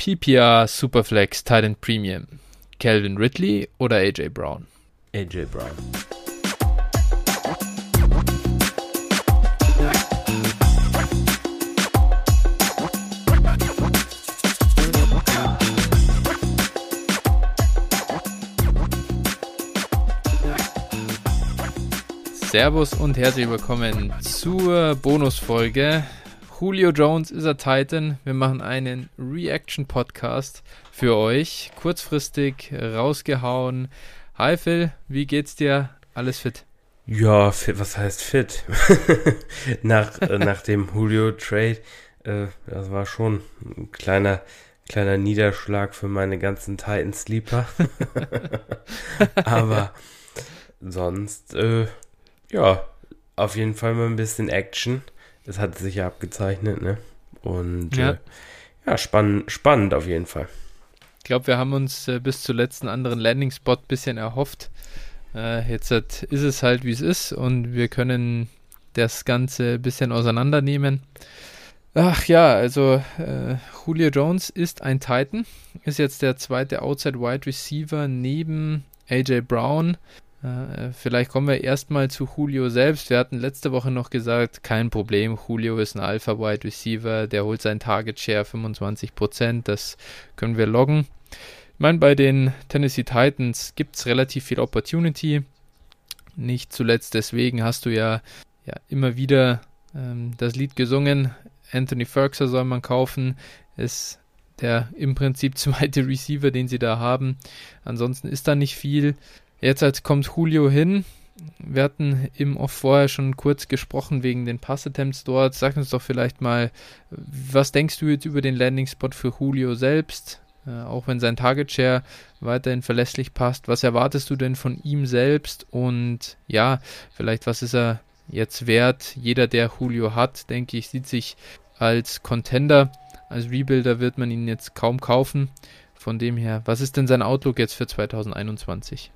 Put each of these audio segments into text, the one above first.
PPR Superflex Titan Premium. Calvin Ridley oder AJ Brown? AJ Brown. Servus und herzlich willkommen zur Bonusfolge. Julio Jones ist er Titan. Wir machen einen Reaction-Podcast für euch. Kurzfristig rausgehauen. Hi Phil, wie geht's dir? Alles fit? Ja, fit, was heißt fit? nach, äh, nach dem Julio-Trade, äh, das war schon ein kleiner, kleiner Niederschlag für meine ganzen Titan-Sleeper. Aber sonst, äh, ja, auf jeden Fall mal ein bisschen Action. Das hat sich ja abgezeichnet, ne? Und ja, äh, ja spannend, spannend auf jeden Fall. Ich glaube, wir haben uns äh, bis zuletzt einen anderen Landing-Spot ein bisschen erhofft. Äh, jetzt ist es halt, wie es ist und wir können das Ganze ein bisschen auseinandernehmen. Ach ja, also äh, Julio Jones ist ein Titan, ist jetzt der zweite Outside Wide Receiver neben AJ Brown. Äh, vielleicht kommen wir erstmal zu Julio selbst. Wir hatten letzte Woche noch gesagt, kein Problem, Julio ist ein Alpha Wide Receiver, der holt seinen Target Share 25%, das können wir loggen. Ich meine, bei den Tennessee Titans gibt es relativ viel Opportunity. Nicht zuletzt deswegen hast du ja, ja immer wieder ähm, das Lied gesungen. Anthony Ferguson soll man kaufen. Ist der im Prinzip zweite Receiver, den sie da haben. Ansonsten ist da nicht viel. Jetzt halt kommt Julio hin. Wir hatten im Off vorher schon kurz gesprochen wegen den Passattempts dort. Sag uns doch vielleicht mal, was denkst du jetzt über den Landing Spot für Julio selbst? Äh, auch wenn sein Target Share weiterhin verlässlich passt. Was erwartest du denn von ihm selbst? Und ja, vielleicht was ist er jetzt wert? Jeder, der Julio hat, denke ich, sieht sich als Contender. Als Rebuilder wird man ihn jetzt kaum kaufen. Von dem her, was ist denn sein Outlook jetzt für 2021?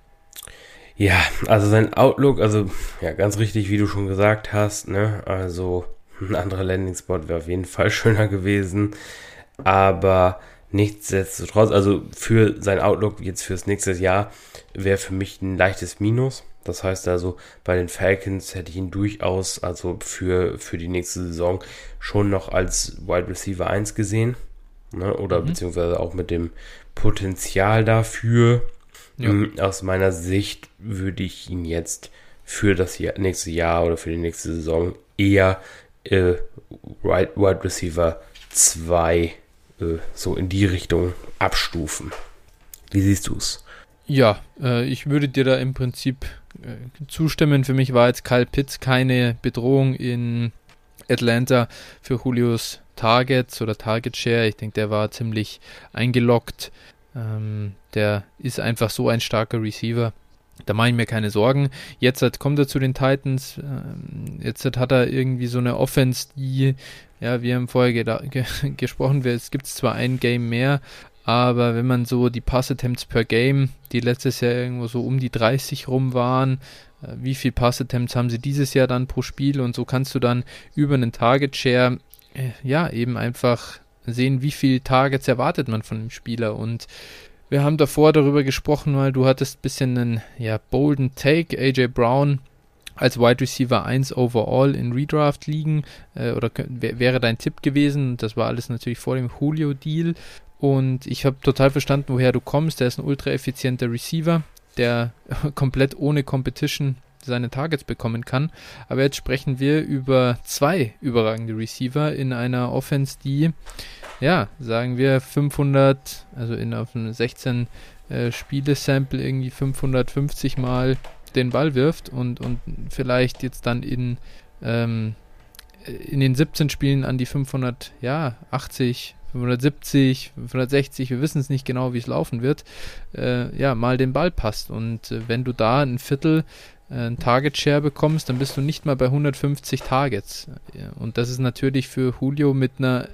Ja, also sein Outlook, also ja, ganz richtig, wie du schon gesagt hast, ne? Also ein anderer Landing-Spot wäre auf jeden Fall schöner gewesen. Aber nichtsdestotrotz, also für sein Outlook jetzt fürs nächste Jahr wäre für mich ein leichtes Minus. Das heißt also, bei den Falcons hätte ich ihn durchaus, also für, für die nächste Saison, schon noch als Wide Receiver 1 gesehen. Ne? Oder mhm. beziehungsweise auch mit dem Potenzial dafür. Ja. Aus meiner Sicht würde ich ihn jetzt für das nächste Jahr oder für die nächste Saison eher äh, Wide Receiver 2 äh, so in die Richtung abstufen. Wie siehst du es? Ja, äh, ich würde dir da im Prinzip äh, zustimmen. Für mich war jetzt Kyle Pitts keine Bedrohung in Atlanta für Julius Targets oder Target Share. Ich denke, der war ziemlich eingeloggt. Ähm, der ist einfach so ein starker Receiver. Da mache ich mir keine Sorgen. Jetzt hat, kommt er zu den Titans. Ähm, jetzt hat, er irgendwie so eine Offense, die, ja, wir haben vorher ge gesprochen, es gibt zwar ein Game mehr, aber wenn man so die Pass-Attempts per Game, die letztes Jahr irgendwo so um die 30 rum waren, äh, wie viel Pass-Attempts haben sie dieses Jahr dann pro Spiel und so kannst du dann über einen Target-Share, äh, ja, eben einfach sehen, wie viele Targets erwartet man von dem Spieler. Und wir haben davor darüber gesprochen, weil du hattest ein bisschen einen ja, bolden Take. AJ Brown als Wide Receiver 1 overall in Redraft liegen äh, oder wäre dein Tipp gewesen. Das war alles natürlich vor dem Julio-Deal. Und ich habe total verstanden, woher du kommst. Der ist ein ultra effizienter Receiver, der komplett ohne Competition seine Targets bekommen kann. Aber jetzt sprechen wir über zwei überragende Receiver in einer Offense, die, ja, sagen wir 500, also in auf einem 16 äh, Spiele-Sample irgendwie 550 Mal den Ball wirft und, und vielleicht jetzt dann in, ähm, in den 17 Spielen an die 500, ja, 80, 570, 560, wir wissen es nicht genau, wie es laufen wird, äh, ja, mal den Ball passt. Und äh, wenn du da ein Viertel äh, ein Target Share bekommst, dann bist du nicht mal bei 150 Targets. Und das ist natürlich für Julio mit einer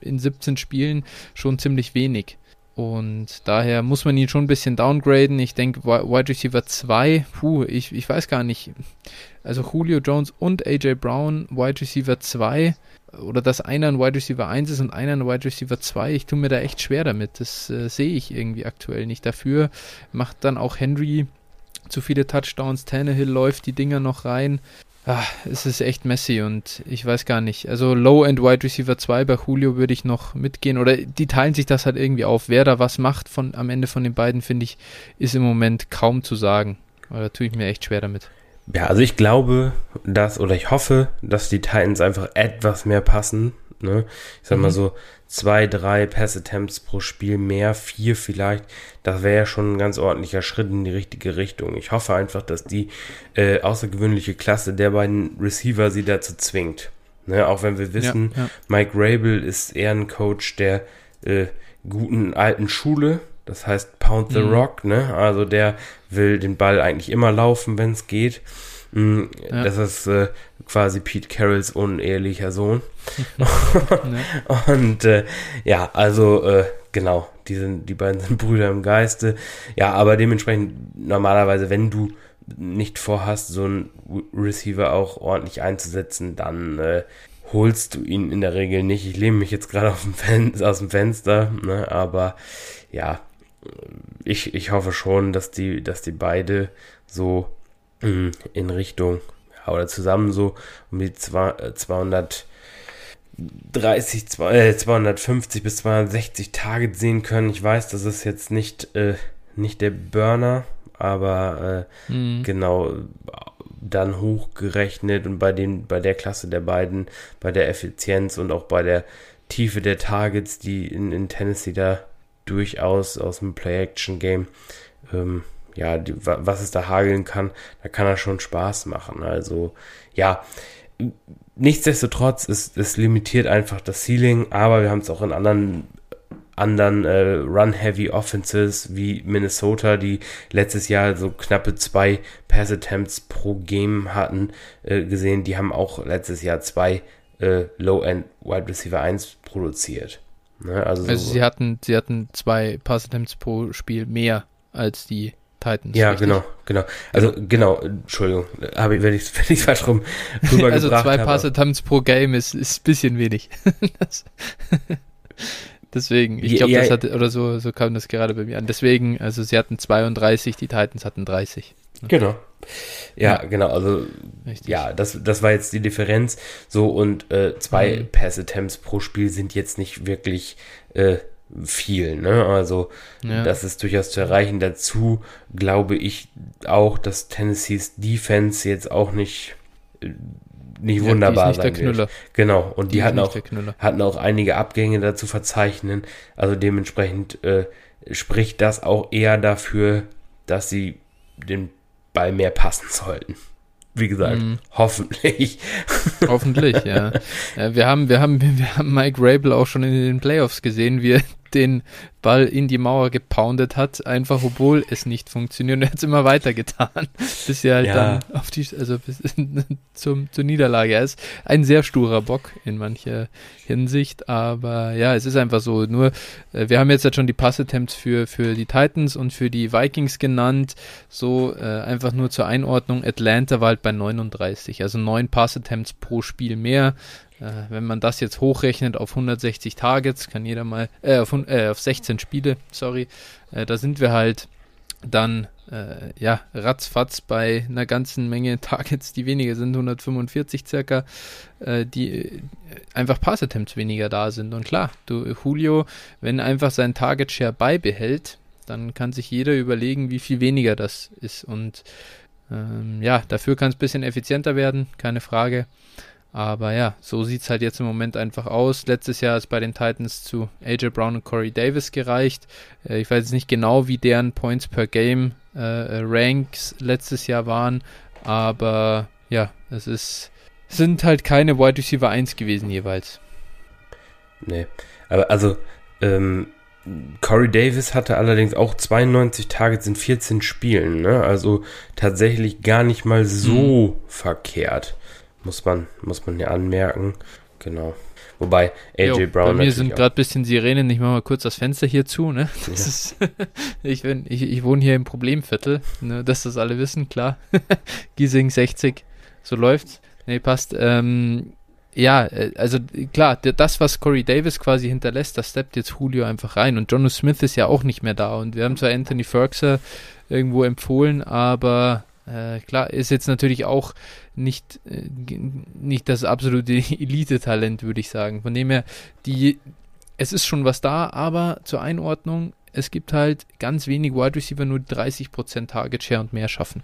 in 17 Spielen schon ziemlich wenig. Und daher muss man ihn schon ein bisschen downgraden. Ich denke, Wide Receiver 2, puh, ich, ich weiß gar nicht. Also Julio Jones und AJ Brown, Wide Receiver 2, oder dass einer ein Wide Receiver 1 ist und einer ein Wide Receiver 2, ich tue mir da echt schwer damit. Das äh, sehe ich irgendwie aktuell nicht. Dafür macht dann auch Henry zu viele Touchdowns, Tannehill läuft die Dinger noch rein. Ah, es ist echt messy und ich weiß gar nicht. Also Low-End Wide Receiver 2 bei Julio würde ich noch mitgehen oder die teilen sich das halt irgendwie auf. Wer da was macht von, am Ende von den beiden, finde ich, ist im Moment kaum zu sagen. Da tue ich mir echt schwer damit. Ja, also ich glaube, dass oder ich hoffe, dass die Titans einfach etwas mehr passen. Ne? Ich sag mhm. mal so zwei, drei Pass-Attempts pro Spiel mehr, vier vielleicht. Das wäre ja schon ein ganz ordentlicher Schritt in die richtige Richtung. Ich hoffe einfach, dass die äh, außergewöhnliche Klasse der beiden Receiver sie dazu zwingt. Ne? Auch wenn wir wissen, ja, ja. Mike Rabel ist eher ein Coach der äh, guten alten Schule. Das heißt Pound the mhm. Rock, ne? Also der will den Ball eigentlich immer laufen, wenn es geht. Mm, ja. Das ist äh, quasi Pete Carrolls unehelicher Sohn. Und äh, ja, also äh, genau, die, sind, die beiden sind Brüder im Geiste. Ja, aber dementsprechend normalerweise, wenn du nicht vorhast, so einen Receiver auch ordentlich einzusetzen, dann äh, holst du ihn in der Regel nicht. Ich lehne mich jetzt gerade aus dem Fenster, ne, aber ja, ich, ich hoffe schon, dass die, dass die beide so mh, in Richtung oder zusammen so um die 230, 250 äh, bis 260 Target sehen können. Ich weiß, das ist jetzt nicht, äh, nicht der Burner, aber äh, mhm. genau dann hochgerechnet und bei den, bei der Klasse der beiden, bei der Effizienz und auch bei der Tiefe der Targets, die in, in Tennessee da durchaus aus dem Play-Action-Game, ähm, ja, die, was es da hageln kann, da kann er schon Spaß machen. Also, ja, nichtsdestotrotz, es, es limitiert einfach das Ceiling, aber wir haben es auch in anderen anderen äh, Run-Heavy Offenses wie Minnesota, die letztes Jahr so knappe zwei Pass-Attempts pro Game hatten, äh, gesehen. Die haben auch letztes Jahr zwei äh, Low-End Wide Receiver 1 produziert. Ne? Also, also so sie hatten, sie hatten zwei Pass-Attempts pro Spiel mehr als die Titans. Ja, richtig? genau, genau. Also genau, Entschuldigung, habe ich, wenn ich ich falsch rum rübergebracht Also zwei Pass-Attempts pro Game ist ist ein bisschen wenig. Deswegen, ich glaube, ja, das hat, oder so, so kam das gerade bei mir an. Deswegen, also sie hatten 32, die Titans hatten 30. Genau. Ja, ja, genau, also Richtig. ja, das, das war jetzt die Differenz. So, und äh, zwei mhm. Pass-Attempts pro Spiel sind jetzt nicht wirklich äh, viel. Ne? Also ja. das ist durchaus zu erreichen. Dazu glaube ich auch, dass Tennessees Defense jetzt auch nicht äh, nicht ja, wunderbar nicht sein wird. Genau. Und die, die hatten auch hatten auch einige Abgänge dazu verzeichnen. Also dementsprechend äh, spricht das auch eher dafür, dass sie den Ball mehr passen sollten wie gesagt, mm. hoffentlich. Hoffentlich, ja. Wir haben, wir haben, wir haben Mike Rabel auch schon in den Playoffs gesehen, wie er den Ball in die Mauer gepoundet hat, einfach obwohl es nicht funktioniert. Und er hat es immer weiter getan, bis er halt ja. dann auf die, also bis zum, zur Niederlage. Er ist ein sehr sturer Bock in mancher Hinsicht, aber ja, es ist einfach so. Nur, äh, wir haben jetzt halt schon die Passattempts für, für die Titans und für die Vikings genannt. So, äh, einfach nur zur Einordnung. Atlanta war halt bei 39, also neun Passattempts pro Spiel mehr. Äh, wenn man das jetzt hochrechnet auf 160 Targets, kann jeder mal, äh, auf, äh, auf 16 Spiele, sorry, äh, da sind wir halt dann, äh, ja, ratzfatz bei einer ganzen Menge Targets, die weniger sind, 145 circa, äh, die einfach Pass-Attempts weniger da sind. Und klar, du, Julio, wenn einfach sein Target-Share beibehält, dann kann sich jeder überlegen, wie viel weniger das ist. Und ähm, ja, dafür kann es ein bisschen effizienter werden, keine Frage. Aber ja, so sieht es halt jetzt im Moment einfach aus. Letztes Jahr ist bei den Titans zu AJ Brown und Corey Davis gereicht. Äh, ich weiß jetzt nicht genau, wie deren Points per Game äh, äh, Ranks letztes Jahr waren, aber ja, es ist sind halt keine Wide Receiver 1 gewesen jeweils. Nee, aber also ähm, Corey Davis hatte allerdings auch 92 Targets in 14 Spielen, ne? Also tatsächlich gar nicht mal so mhm. verkehrt. Muss man, muss man ja anmerken. Genau. Wobei AJ jo, Brown. Bei mir sind gerade ein bisschen Sirenen. Ich mache mal kurz das Fenster hier zu. Ne? Ja. Ist, ich, bin, ich, ich, wohne hier im Problemviertel, ne, dass das alle wissen, klar. Giesing 60, so läuft's. Nee, passt. Ähm, ja, äh, also klar, das, was Corey Davis quasi hinterlässt, das steppt jetzt Julio einfach rein. Und Jono Smith ist ja auch nicht mehr da. Und wir haben zwar Anthony Ferguson irgendwo empfohlen, aber äh, klar, ist jetzt natürlich auch nicht, äh, nicht das absolute Elite-Talent, würde ich sagen. Von dem her, die, es ist schon was da, aber zur Einordnung, es gibt halt ganz wenig Wide Receiver, nur 30% Target Share und mehr schaffen.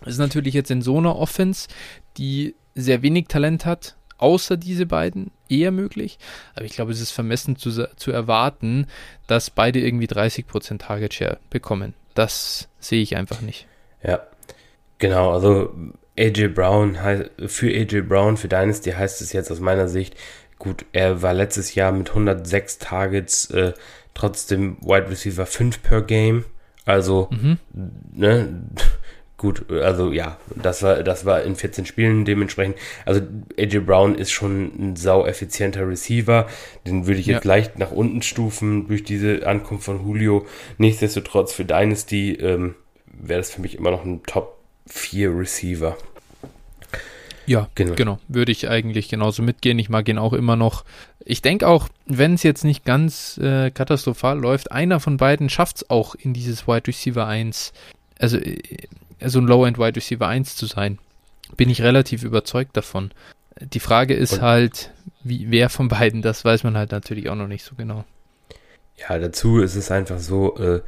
Das ist natürlich jetzt in so einer Offense, die sehr wenig Talent hat, außer diese beiden eher möglich. Aber ich glaube, es ist vermessen zu, zu erwarten, dass beide irgendwie 30% Target Share bekommen. Das sehe ich einfach nicht. Ja, genau. Also AJ Brown, für AJ Brown, für Dynasty heißt es jetzt aus meiner Sicht, gut, er war letztes Jahr mit 106 Targets äh, trotzdem Wide Receiver 5 per Game. Also, mhm. ne, gut, also ja, das war, das war in 14 Spielen dementsprechend. Also AJ Brown ist schon ein sau effizienter Receiver. Den würde ich jetzt ja. leicht nach unten stufen durch diese Ankunft von Julio. Nichtsdestotrotz für Dynasty ähm, wäre das für mich immer noch ein Top 4 Receiver. Ja, genau. genau. Würde ich eigentlich genauso mitgehen. Ich mag ihn auch immer noch. Ich denke auch, wenn es jetzt nicht ganz äh, katastrophal läuft, einer von beiden schafft es auch in dieses Wide Receiver 1. Also äh, so ein Low-End Wide Receiver 1 zu sein. Bin ich relativ überzeugt davon. Die Frage ist Und halt, wie, wer von beiden, das weiß man halt natürlich auch noch nicht so genau. Ja, dazu ist es einfach so, äh,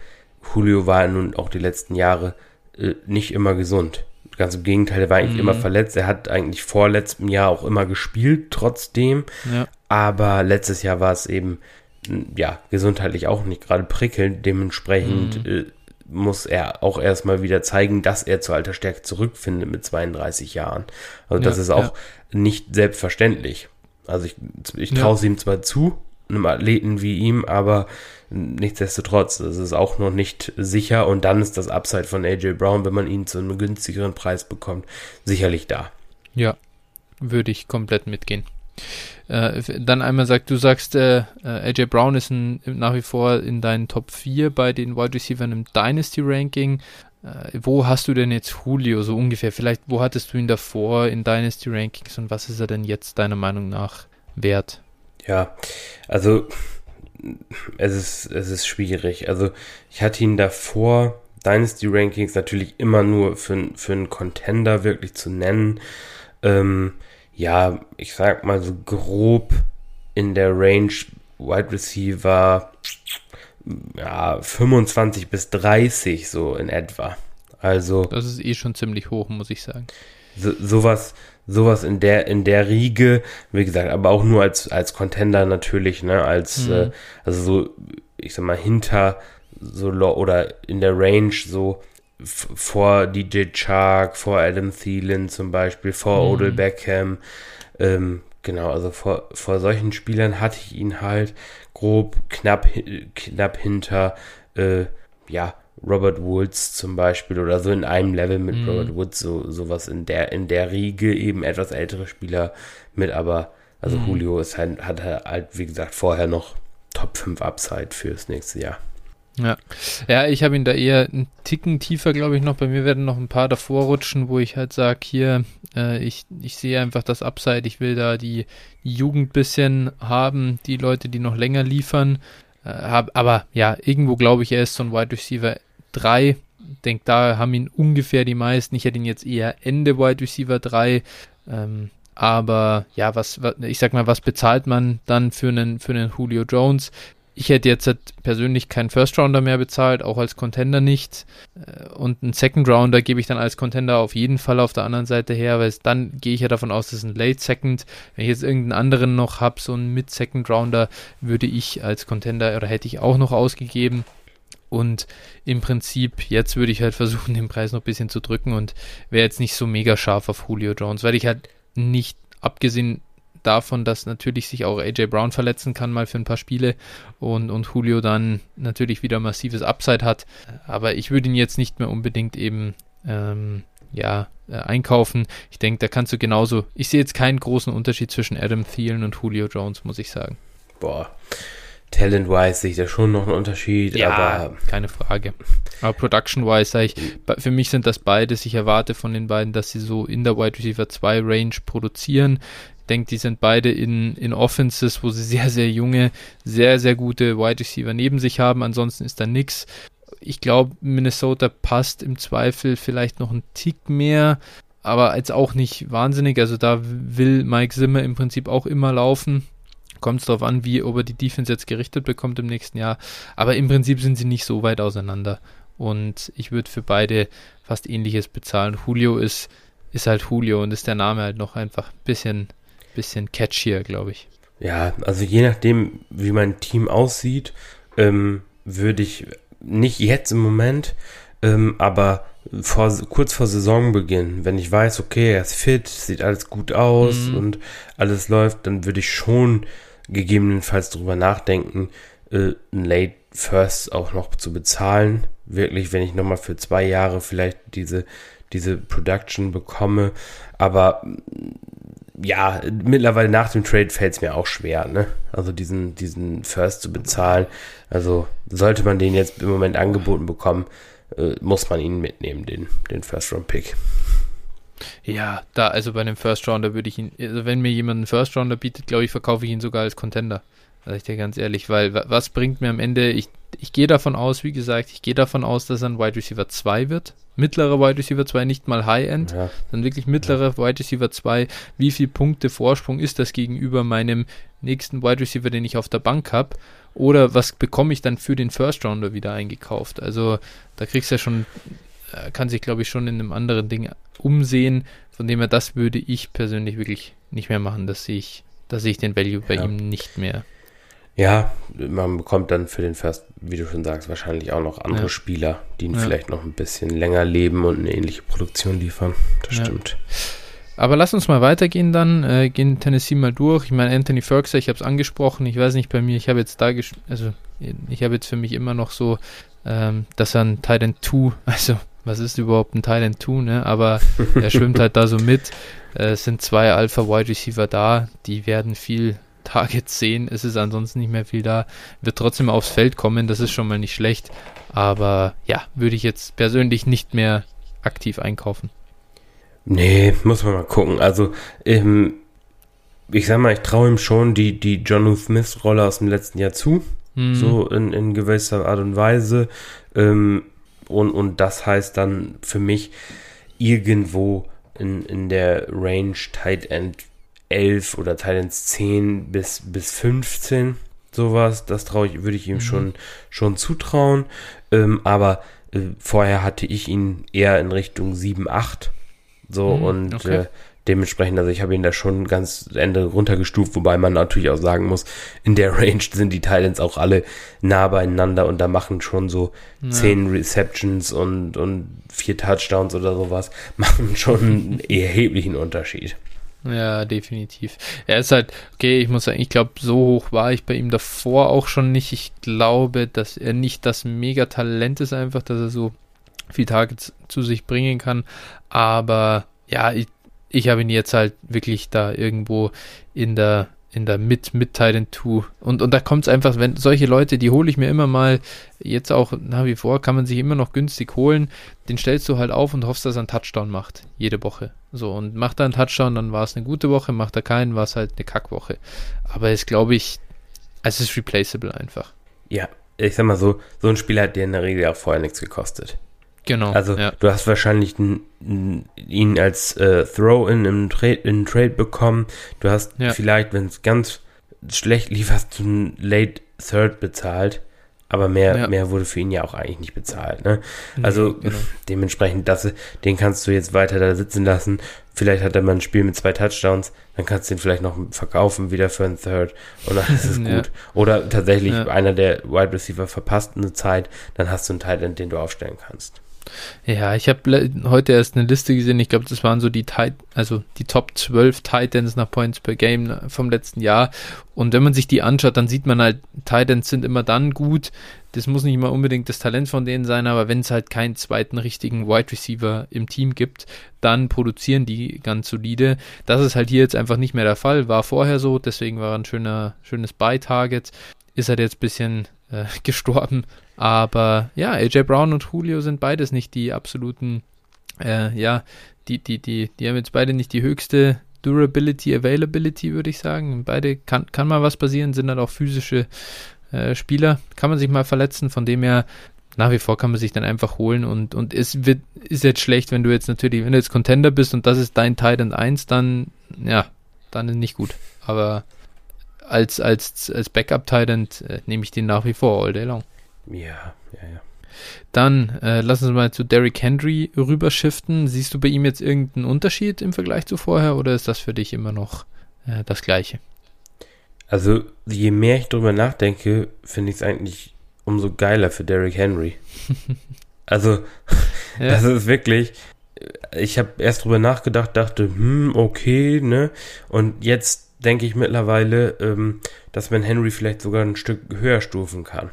Julio war nun auch die letzten Jahre nicht immer gesund. Ganz im Gegenteil, er war eigentlich mhm. immer verletzt. Er hat eigentlich vor letztem Jahr auch immer gespielt, trotzdem. Ja. Aber letztes Jahr war es eben, ja, gesundheitlich auch nicht gerade prickelnd. Dementsprechend mhm. äh, muss er auch erstmal wieder zeigen, dass er zur alter Stärke zurückfindet mit 32 Jahren. Also das ja, ist auch ja. nicht selbstverständlich. Also ich, ich traue es ihm zwar zu, einem Athleten wie ihm, aber nichtsdestotrotz, das ist auch noch nicht sicher und dann ist das Upside von AJ Brown, wenn man ihn zu einem günstigeren Preis bekommt, sicherlich da. Ja, würde ich komplett mitgehen. Äh, dann einmal sagt, du sagst, äh, äh AJ Brown ist ein, nach wie vor in deinen Top 4 bei den Wide Receivers im Dynasty Ranking. Äh, wo hast du denn jetzt Julio so ungefähr? Vielleicht, wo hattest du ihn davor in Dynasty Rankings und was ist er denn jetzt deiner Meinung nach wert? Ja, also es ist, es ist schwierig. Also ich hatte ihn davor, Dynasty Rankings natürlich immer nur für, für einen Contender wirklich zu nennen. Ähm, ja, ich sag mal so grob in der Range Wide Receiver ja, 25 bis 30 so in etwa. Also das ist eh schon ziemlich hoch, muss ich sagen. So, sowas sowas in der in der Riege, wie gesagt, aber auch nur als als Contender natürlich, ne, als mhm. äh, also so ich sag mal hinter so oder in der Range so vor DJ Chark, vor Adam Thielen zum Beispiel, vor mhm. Odell Beckham. Ähm, genau, also vor, vor solchen Spielern hatte ich ihn halt grob knapp, knapp hinter, äh, ja, Robert Woods zum Beispiel oder so in einem Level mit mhm. Robert Woods, so sowas in der, in der Riege, eben etwas ältere Spieler mit, aber also mhm. Julio ist halt, hat halt, wie gesagt, vorher noch Top 5 Upside fürs nächste Jahr. Ja, ja ich habe ihn da eher einen Ticken tiefer, glaube ich, noch. Bei mir werden noch ein paar davor rutschen, wo ich halt sage, hier, äh, ich, ich sehe einfach das Upside. Ich will da die, die Jugend bisschen haben, die Leute, die noch länger liefern. Äh, hab, aber ja, irgendwo glaube ich, er ist so ein Wide Receiver 3. Denke, da haben ihn ungefähr die meisten. Ich hätte ihn jetzt eher Ende Wide Receiver 3. Ähm, aber ja, was, ich sag mal, was bezahlt man dann für einen, für einen Julio Jones? Ich hätte jetzt persönlich keinen First Rounder mehr bezahlt, auch als Contender nicht. Äh, und einen Second Rounder gebe ich dann als Contender auf jeden Fall auf der anderen Seite her, weil dann gehe ich ja davon aus, das ist ein Late Second. Wenn ich jetzt irgendeinen anderen noch habe, so einen Mid Second Rounder, würde ich als Contender oder hätte ich auch noch ausgegeben. Und im Prinzip, jetzt würde ich halt versuchen, den Preis noch ein bisschen zu drücken und wäre jetzt nicht so mega scharf auf Julio Jones, weil ich halt nicht, abgesehen davon, dass natürlich sich auch AJ Brown verletzen kann mal für ein paar Spiele und, und Julio dann natürlich wieder massives Upside hat. Aber ich würde ihn jetzt nicht mehr unbedingt eben ähm, ja, äh, einkaufen. Ich denke, da kannst du genauso. Ich sehe jetzt keinen großen Unterschied zwischen Adam Thielen und Julio Jones, muss ich sagen. Boah. Talent-wise sehe ich da schon noch einen Unterschied, ja, aber. Keine Frage. Aber Production-wise sage ich, für mich sind das beides. Ich erwarte von den beiden, dass sie so in der Wide Receiver 2 Range produzieren. Ich denke, die sind beide in, in Offenses, wo sie sehr, sehr junge, sehr, sehr gute Wide Receiver neben sich haben. Ansonsten ist da nichts. Ich glaube, Minnesota passt im Zweifel vielleicht noch einen Tick mehr, aber jetzt auch nicht wahnsinnig. Also da will Mike Zimmer im Prinzip auch immer laufen. Kommt es darauf an, wie ob er die Defense jetzt gerichtet bekommt im nächsten Jahr. Aber im Prinzip sind sie nicht so weit auseinander. Und ich würde für beide fast ähnliches bezahlen. Julio ist, ist halt Julio und ist der Name halt noch einfach ein bisschen, bisschen catchier, glaube ich. Ja, also je nachdem, wie mein Team aussieht, ähm, würde ich nicht jetzt im Moment, ähm, aber vor, kurz vor Saisonbeginn, wenn ich weiß, okay, er ist fit, sieht alles gut aus mhm. und alles läuft, dann würde ich schon gegebenenfalls darüber nachdenken, äh, ein Late First auch noch zu bezahlen. Wirklich, wenn ich nochmal für zwei Jahre vielleicht diese, diese Production bekomme. Aber ja, mittlerweile nach dem Trade fällt es mir auch schwer, ne? Also diesen, diesen First zu bezahlen. Also sollte man den jetzt im Moment angeboten bekommen, äh, muss man ihn mitnehmen, den, den First-Round-Pick. Ja, da, also bei einem First Rounder würde ich ihn, also wenn mir jemand einen First Rounder bietet, glaube ich, verkaufe ich ihn sogar als Contender. Sag ich dir ganz ehrlich, weil was bringt mir am Ende, ich, ich gehe davon aus, wie gesagt, ich gehe davon aus, dass er ein Wide Receiver 2 wird. Mittlerer Wide Receiver 2, nicht mal High-End, ja. sondern wirklich mittlerer. Wide Receiver 2. Wie viel Punkte Vorsprung ist das gegenüber meinem nächsten Wide Receiver, den ich auf der Bank habe? Oder was bekomme ich dann für den First Rounder wieder eingekauft? Also da kriegst du ja schon kann sich, glaube ich, schon in einem anderen Ding umsehen. Von dem her, das würde ich persönlich wirklich nicht mehr machen. dass ich, dass ich den Value bei ja. ihm nicht mehr. Ja, man bekommt dann für den First, wie du schon sagst, wahrscheinlich auch noch andere ja. Spieler, die ihn ja. vielleicht noch ein bisschen länger leben und eine ähnliche Produktion liefern. Das stimmt. Aber lass uns mal weitergehen dann, äh, gehen Tennessee mal durch. Ich meine, Anthony Ferguson, ich habe es angesprochen, ich weiß nicht bei mir, ich habe jetzt da, also ich habe jetzt für mich immer noch so, ähm, dass er ein Titan 2, also was ist überhaupt ein Thailand 2, ne? Aber er schwimmt halt da so mit. Äh, es sind zwei Alpha Wide Receiver da, die werden viel Targets sehen. Es ist ansonsten nicht mehr viel da. Wird trotzdem aufs Feld kommen, das ist schon mal nicht schlecht. Aber ja, würde ich jetzt persönlich nicht mehr aktiv einkaufen. Nee, muss man mal gucken. Also, ähm, ich sag mal, ich traue ihm schon die, die John Smith-Rolle aus dem letzten Jahr zu. Mhm. So in, in gewisser Art und Weise. Ähm, und, und das heißt dann für mich irgendwo in, in der Range Tight End 11 oder Tight End 10 bis, bis 15, sowas. Das traue ich, würde ich ihm mhm. schon, schon zutrauen. Ähm, aber äh, vorher hatte ich ihn eher in Richtung 7, 8. So mhm, und okay. äh, Dementsprechend, also ich habe ihn da schon ganz Ende runtergestuft, wobei man natürlich auch sagen muss, in der Range sind die Titans auch alle nah beieinander und da machen schon so ja. zehn Receptions und, und vier Touchdowns oder sowas, machen schon einen erheblichen Unterschied. Ja, definitiv. Er ist halt, okay, ich muss sagen, ich glaube, so hoch war ich bei ihm davor auch schon nicht. Ich glaube, dass er nicht das Megatalent ist, einfach, dass er so viel Targets zu sich bringen kann. Aber ja, ich, ich habe ihn jetzt halt wirklich da irgendwo in der in der mit mit Titan 2 und und da kommt es einfach, wenn solche Leute, die hole ich mir immer mal jetzt auch nach wie vor kann man sich immer noch günstig holen, den stellst du halt auf und hoffst, dass er einen Touchdown macht jede Woche. So und macht er einen Touchdown, dann war es eine gute Woche, macht er keinen, war es halt eine Kackwoche. Aber es glaube ich, es ist replaceable einfach. Ja, ich sag mal so, so ein Spiel hat dir in der Regel auch vorher nichts gekostet. Genau. Also ja. du hast wahrscheinlich ihn als äh, Throw-in im Trade, in Trade bekommen. Du hast ja. vielleicht, wenn es ganz schlecht lief, hast du einen Late Third bezahlt. Aber mehr, ja. mehr wurde für ihn ja auch eigentlich nicht bezahlt. Ne? Also genau. dementsprechend, das, den kannst du jetzt weiter da sitzen lassen. Vielleicht hat er mal ein Spiel mit zwei Touchdowns, dann kannst du ihn vielleicht noch verkaufen wieder für einen Third und dann ist es gut. Ja. Oder tatsächlich einer der Wide Receiver verpasst eine Zeit, dann hast du einen Tight End, den du aufstellen kannst. Ja, ich habe heute erst eine Liste gesehen. Ich glaube, das waren so die Tit also die Top 12 Titans nach Points per Game vom letzten Jahr. Und wenn man sich die anschaut, dann sieht man halt, Titans sind immer dann gut. Das muss nicht immer unbedingt das Talent von denen sein, aber wenn es halt keinen zweiten richtigen Wide Receiver im Team gibt, dann produzieren die ganz solide. Das ist halt hier jetzt einfach nicht mehr der Fall. War vorher so, deswegen war ein schöner, schönes Buy-Target. Ist halt jetzt ein bisschen äh, gestorben. Aber ja, AJ Brown und Julio sind beides nicht die absoluten, äh, ja, die, die, die, die haben jetzt beide nicht die höchste Durability, Availability, würde ich sagen. Beide kann, kann mal was passieren, sind dann halt auch physische äh, Spieler. Kann man sich mal verletzen, von dem her nach wie vor kann man sich dann einfach holen und, und es wird, ist jetzt schlecht, wenn du jetzt natürlich, wenn du jetzt Contender bist und das ist dein Titan 1, dann, ja, dann ist nicht gut. Aber als, als, als Backup-Titan äh, nehme ich den nach wie vor all day long. Ja, ja, ja. Dann äh, lass uns mal zu Derrick Henry rüberschiften. Siehst du bei ihm jetzt irgendeinen Unterschied im Vergleich zu vorher oder ist das für dich immer noch äh, das Gleiche? Also, je mehr ich drüber nachdenke, finde ich es eigentlich umso geiler für Derrick Henry. also, ja. das ist wirklich. Ich habe erst drüber nachgedacht, dachte, hm, okay, ne? Und jetzt denke ich mittlerweile, ähm, dass man Henry vielleicht sogar ein Stück höher stufen kann.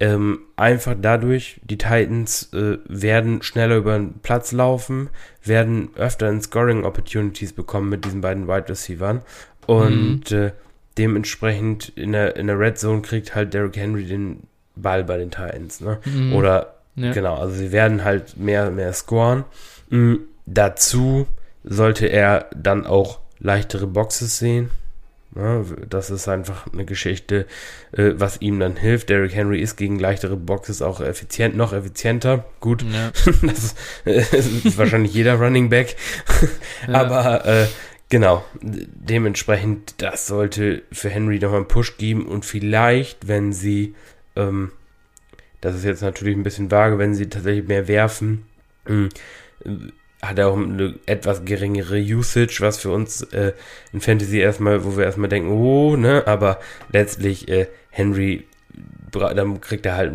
Ähm, einfach dadurch, die Titans äh, werden schneller über den Platz laufen, werden öfter in Scoring Opportunities bekommen mit diesen beiden Wide Receivers und mhm. äh, dementsprechend in der, in der Red Zone kriegt halt Derrick Henry den Ball bei den Titans, ne? Mhm. Oder ja. genau, also sie werden halt mehr, mehr scoren. Mhm. Dazu sollte er dann auch leichtere Boxes sehen. Das ist einfach eine Geschichte, äh, was ihm dann hilft. Derrick Henry ist gegen leichtere Boxes auch effizient, noch effizienter. Gut, ja. das ist, äh, ist, wahrscheinlich jeder Running Back. ja. Aber äh, genau, dementsprechend, das sollte für Henry nochmal einen Push geben und vielleicht, wenn sie, ähm, das ist jetzt natürlich ein bisschen vage, wenn sie tatsächlich mehr werfen, mh, hm, hat er auch eine etwas geringere Usage, was für uns äh, in Fantasy erstmal, wo wir erstmal denken, oh, ne, aber letztlich äh, Henry, dann kriegt er halt,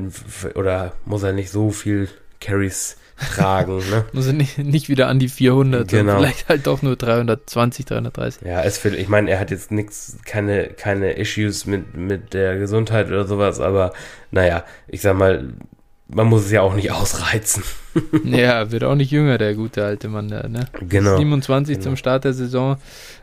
oder muss er nicht so viel Carries tragen, ne? muss er nicht, nicht wieder an die 400, genau. vielleicht halt doch nur 320, 330. Ja, es ich meine, er hat jetzt nichts, keine, keine Issues mit, mit der Gesundheit oder sowas, aber naja, ich sag mal, man muss es ja auch nicht ausreizen. ja, wird auch nicht jünger, der gute alte Mann da, ne? Genau. 27 genau. zum Start der Saison.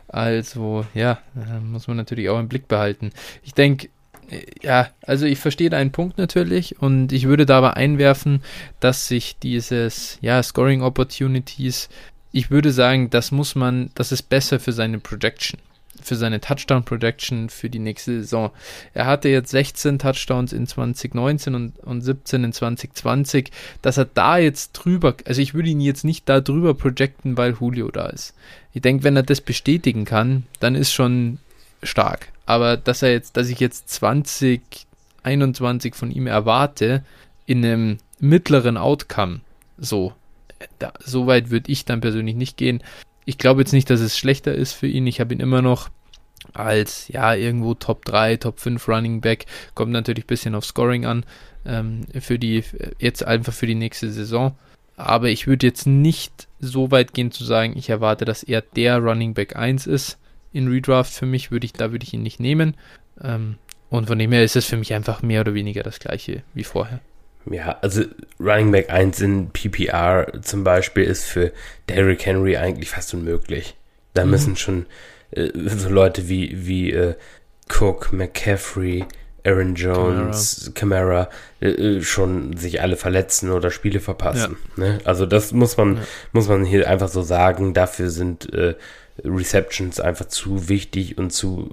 Also, ja, muss man natürlich auch im Blick behalten. Ich denke, äh, ja, also ich verstehe deinen Punkt natürlich und ich würde dabei einwerfen, dass sich dieses, ja, Scoring Opportunities, ich würde sagen, das muss man, das ist besser für seine Projection für seine Touchdown Projection für die nächste Saison. Er hatte jetzt 16 Touchdowns in 2019 und, und 17 in 2020. Dass er da jetzt drüber, also ich würde ihn jetzt nicht da drüber projecten, weil Julio da ist. Ich denke, wenn er das bestätigen kann, dann ist schon stark. Aber dass er jetzt, dass ich jetzt 2021 von ihm erwarte, in einem mittleren Outcome, so, da, so weit würde ich dann persönlich nicht gehen ich glaube jetzt nicht, dass es schlechter ist für ihn. Ich habe ihn immer noch als, ja, irgendwo Top 3, Top 5 Running Back. Kommt natürlich ein bisschen auf Scoring an. Ähm, für die, jetzt einfach für die nächste Saison. Aber ich würde jetzt nicht so weit gehen zu sagen, ich erwarte, dass er der Running Back 1 ist. In Redraft für mich würde ich, da würde ich ihn nicht nehmen. Ähm, und von dem her ist es für mich einfach mehr oder weniger das gleiche wie vorher. Ja, also Running Back 1 in PPR zum Beispiel ist für Derrick Henry eigentlich fast unmöglich. Da mhm. müssen schon äh, so Leute wie, wie äh, Cook, McCaffrey, Aaron Jones, Camara, äh, äh, schon sich alle verletzen oder Spiele verpassen. Ja. Ne? Also das muss man, ja. muss man hier einfach so sagen. Dafür sind äh, Receptions einfach zu wichtig und zu,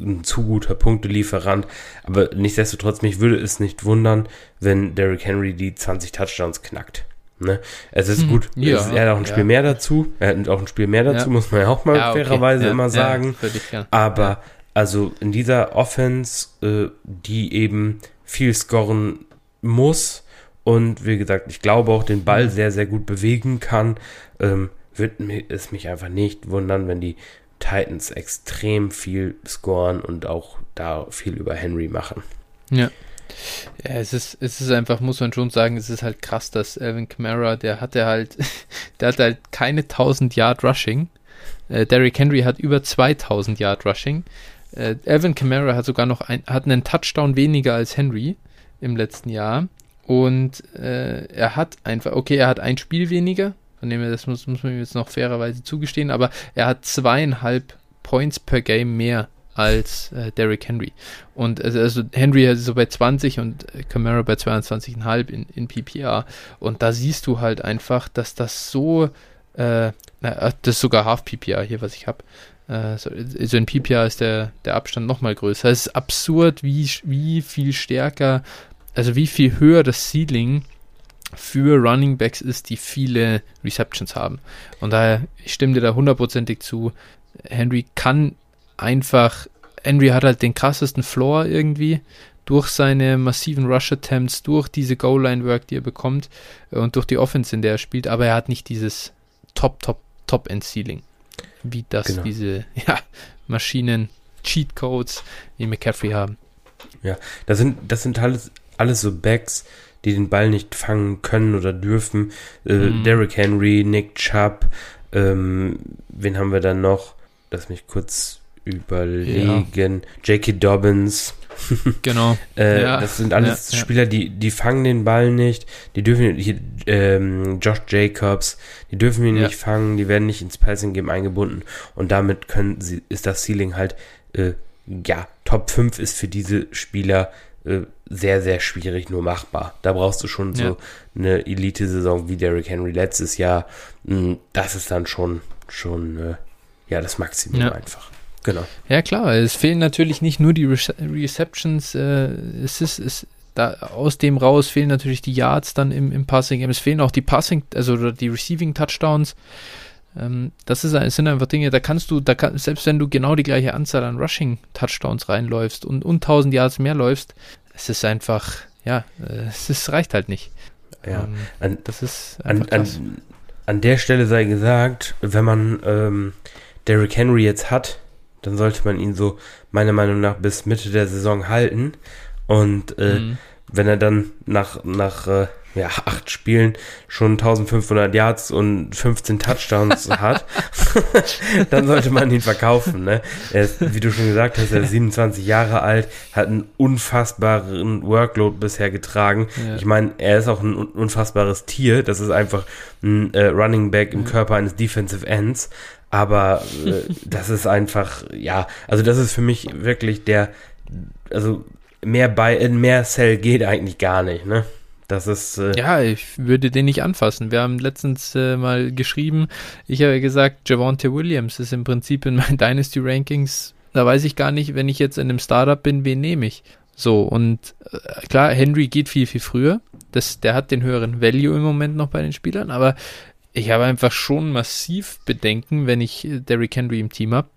ein zu guter Punktelieferant. Aber nichtsdestotrotz, mich würde es nicht wundern, wenn Derrick Henry die 20 Touchdowns knackt. Ne? Es ist hm, gut, ja, es, er hat auch ein Spiel ja. mehr dazu. Er hat auch ein Spiel mehr dazu, ja. muss man ja auch mal okay. fairerweise immer sagen. Dich, Aber also in dieser Offense, äh, die eben viel scoren muss und wie gesagt, ich glaube auch den Ball mhm. sehr, sehr gut bewegen kann, ähm, würde es mich einfach nicht wundern, wenn die Titans extrem viel scoren und auch da viel über Henry machen. Ja. Ja, es ist, es ist einfach, muss man schon sagen, es ist halt krass, dass Alvin Kamara, der hatte halt, der hatte halt keine 1000 Yard Rushing. Äh, Derrick Henry hat über 2000 Yard Rushing. Äh, Alvin Kamara hat sogar noch ein, hat einen Touchdown weniger als Henry im letzten Jahr. Und äh, er hat einfach, okay, er hat ein Spiel weniger, von dem her, das muss, muss man ihm jetzt noch fairerweise zugestehen, aber er hat zweieinhalb Points per Game mehr als äh, Derrick Henry. Und also, also Henry ist so bei 20 und Camara bei 22,5 in, in PPR. Und da siehst du halt einfach, dass das so, äh, das ist sogar Half PPR hier, was ich habe. Äh, so, also in PPR ist der, der Abstand nochmal größer. Es ist absurd, wie, wie viel stärker, also wie viel höher das Ceiling für Running Backs ist, die viele Receptions haben. Und daher, ich stimme dir da hundertprozentig zu. Henry kann einfach, Henry hat halt den krassesten Floor irgendwie durch seine massiven Rush-Attempts, durch diese Goal-Line-Work, die er bekommt äh, und durch die Offense, in der er spielt, aber er hat nicht dieses Top, Top, Top-End-Ceiling, wie das genau. diese ja, Maschinen, Cheat-Codes wie McCaffrey haben. Ja, das sind, das sind alles, alles so Backs, die den Ball nicht fangen können oder dürfen. Äh, mhm. Derrick Henry, Nick Chubb, ähm, wen haben wir dann noch? Lass mich kurz überlegen. Ja. J.K. Dobbins. genau. äh, ja. Das sind alles ja, Spieler, die, die fangen den Ball nicht. Die dürfen hier, ähm, Josh Jacobs, die dürfen ihn nicht fangen, die werden nicht ins Passing Game eingebunden und damit können sie, ist das Ceiling halt, äh, ja, Top 5 ist für diese Spieler sehr, sehr schwierig nur machbar. Da brauchst du schon so eine Elite-Saison wie Derrick Henry letztes Jahr. Hm, das ist dann schon, schon, äh, ja, das Maximum einfach. Genau. Ja, klar. Es fehlen natürlich nicht nur die Re Receptions. Äh, es ist, es, da, aus dem raus fehlen natürlich die Yards dann im, im Passing Game. Es fehlen auch die Passing, also die Receiving Touchdowns. Ähm, das ist, sind einfach Dinge, da kannst du, da kann, selbst wenn du genau die gleiche Anzahl an Rushing Touchdowns reinläufst und, und 1000 Yards mehr läufst, es ist einfach, ja, äh, es ist, reicht halt nicht. Ja, ähm, an, das ist an, an, an, der Stelle sei gesagt, wenn man ähm, Derrick Henry jetzt hat, dann sollte man ihn so meiner Meinung nach bis Mitte der Saison halten. Und äh, mhm. wenn er dann nach, nach äh, ja, acht Spielen schon 1500 Yards und 15 Touchdowns hat, dann sollte man ihn verkaufen. Ne? Er ist, wie du schon gesagt hast, er ist 27 Jahre alt, hat einen unfassbaren Workload bisher getragen. Ja. Ich meine, er ist auch ein unfassbares Tier. Das ist einfach ein äh, Running Back im Körper eines Defensive Ends. Aber äh, das ist einfach, ja, also das ist für mich wirklich der, also mehr bei, mehr Cell geht eigentlich gar nicht, ne? Das ist. Äh ja, ich würde den nicht anfassen. Wir haben letztens äh, mal geschrieben, ich habe gesagt, Javante Williams ist im Prinzip in meinen Dynasty Rankings. Da weiß ich gar nicht, wenn ich jetzt in einem Startup bin, wen nehme ich. So, und äh, klar, Henry geht viel, viel früher. Das, der hat den höheren Value im Moment noch bei den Spielern, aber ich habe einfach schon massiv Bedenken, wenn ich äh, Derrick Henry im Team habe,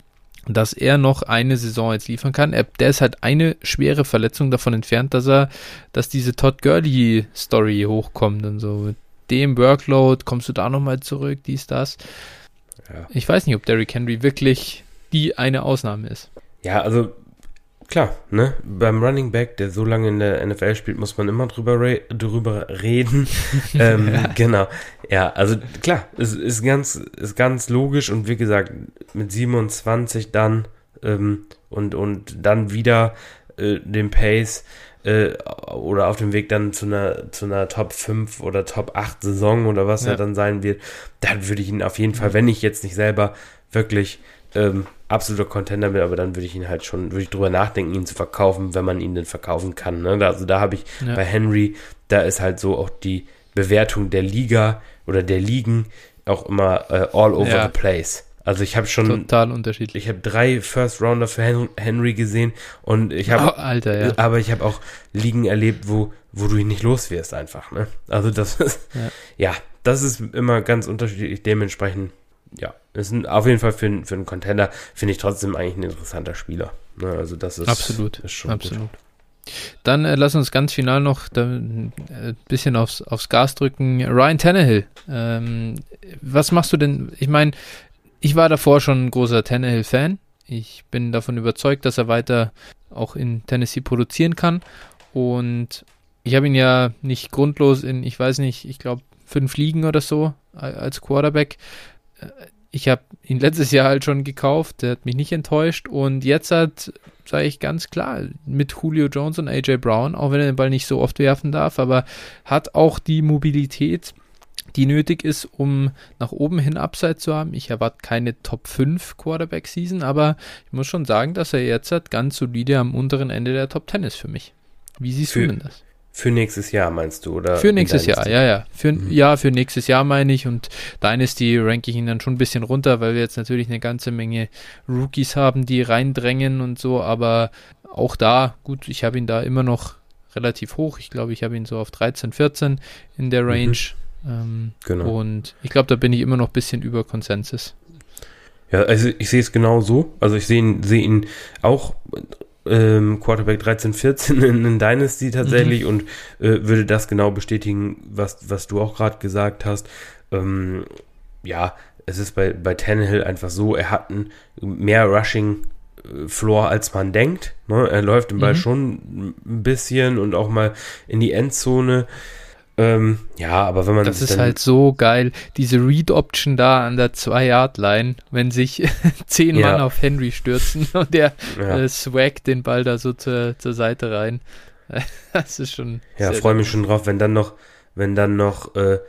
dass er noch eine Saison jetzt liefern kann. Er, der ist halt eine schwere Verletzung davon entfernt, dass er, dass diese Todd Gurley Story hochkommt und so. Mit dem Workload kommst du da nochmal zurück, dies, das. Ja. Ich weiß nicht, ob Derrick Henry wirklich die eine Ausnahme ist. Ja, also klar, ne? Beim Running Back, der so lange in der NFL spielt, muss man immer drüber, re drüber reden. ähm, ja. Genau. Ja, also klar, es ist ganz, ist ganz logisch und wie gesagt, mit 27 dann ähm, und, und dann wieder äh, den Pace äh, oder auf dem Weg dann zu einer, zu einer Top 5 oder Top 8 Saison oder was ja. er dann sein wird, dann würde ich ihn auf jeden Fall, wenn ich jetzt nicht selber wirklich ähm, absoluter Contender bin, aber dann würde ich ihn halt schon, würde ich drüber nachdenken, ihn zu verkaufen, wenn man ihn denn verkaufen kann. Ne? Also da habe ich ja. bei Henry, da ist halt so auch die Bewertung der Liga oder der Ligen auch immer äh, all over ja. the place. Also ich habe schon total unterschiedlich. Ich habe drei First Rounder für Henry gesehen und ich habe, oh, Alter, ja. aber ich habe auch Ligen erlebt, wo wo du ihn nicht los wirst einfach. Ne? Also das ist ja. ja, das ist immer ganz unterschiedlich. Dementsprechend ja, ist ein, auf jeden Fall für, für einen Contender, finde ich trotzdem eigentlich ein interessanter Spieler. Ne, also das ist, absolut, ist schon absolut. Gut. Dann äh, lass uns ganz final noch ein äh, bisschen aufs, aufs Gas drücken. Ryan Tannehill, ähm, was machst du denn? Ich meine, ich war davor schon ein großer Tannehill-Fan. Ich bin davon überzeugt, dass er weiter auch in Tennessee produzieren kann. Und ich habe ihn ja nicht grundlos in, ich weiß nicht, ich glaube fünf Ligen oder so als Quarterback. Äh, ich habe ihn letztes Jahr halt schon gekauft, der hat mich nicht enttäuscht und jetzt hat, sage ich ganz klar, mit Julio Jones und AJ Brown, auch wenn er den Ball nicht so oft werfen darf, aber hat auch die Mobilität, die nötig ist, um nach oben hin Upside zu haben. Ich erwarte keine Top 5 Quarterback Season, aber ich muss schon sagen, dass er jetzt hat ganz solide am unteren Ende der Top 10 ist für mich. Wie siehst für, du denn das? Für nächstes Jahr meinst du, oder? Für nächstes Jahr, ja, ja. Für, mhm. Ja, für nächstes Jahr meine ich. Und Dynasty ranke ich ihn dann schon ein bisschen runter, weil wir jetzt natürlich eine ganze Menge Rookies haben, die reindrängen und so. Aber auch da, gut, ich habe ihn da immer noch relativ hoch. Ich glaube, ich habe ihn so auf 13, 14 in der mhm. Range. Mhm. Ähm, genau. Und ich glaube, da bin ich immer noch ein bisschen über Konsensus. Ja, also ich sehe es genau so. Also ich sehe ihn, seh ihn auch ähm, Quarterback 13, 14 in, in Dynasty tatsächlich mhm. und äh, würde das genau bestätigen, was, was du auch gerade gesagt hast. Ähm, ja, es ist bei, bei Tannehill einfach so, er hat ein mehr Rushing äh, Floor, als man denkt. Ne? Er läuft im Ball mhm. schon ein bisschen und auch mal in die Endzone. Ähm, ja, aber wenn man. Das ist halt so geil. Diese Read-Option da an der 2-Yard-Line, wenn sich zehn ja. Mann auf Henry stürzen und der ja. äh, swagt den Ball da so zur, zur Seite rein. das ist schon. Ja, freue mich schon drauf, wenn dann noch, wenn dann noch äh,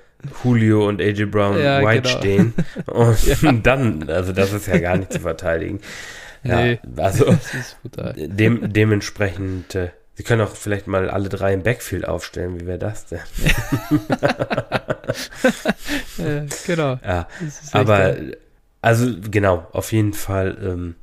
Julio und AJ Brown ja, White genau. stehen. Und ja. dann, also das ist ja gar nicht zu verteidigen. Ja, nee, also dem, dementsprechend äh, Sie können auch vielleicht mal alle drei im Backfield aufstellen. Wie wäre das denn? ja, genau. Ja, aber also genau, auf jeden Fall. Ähm,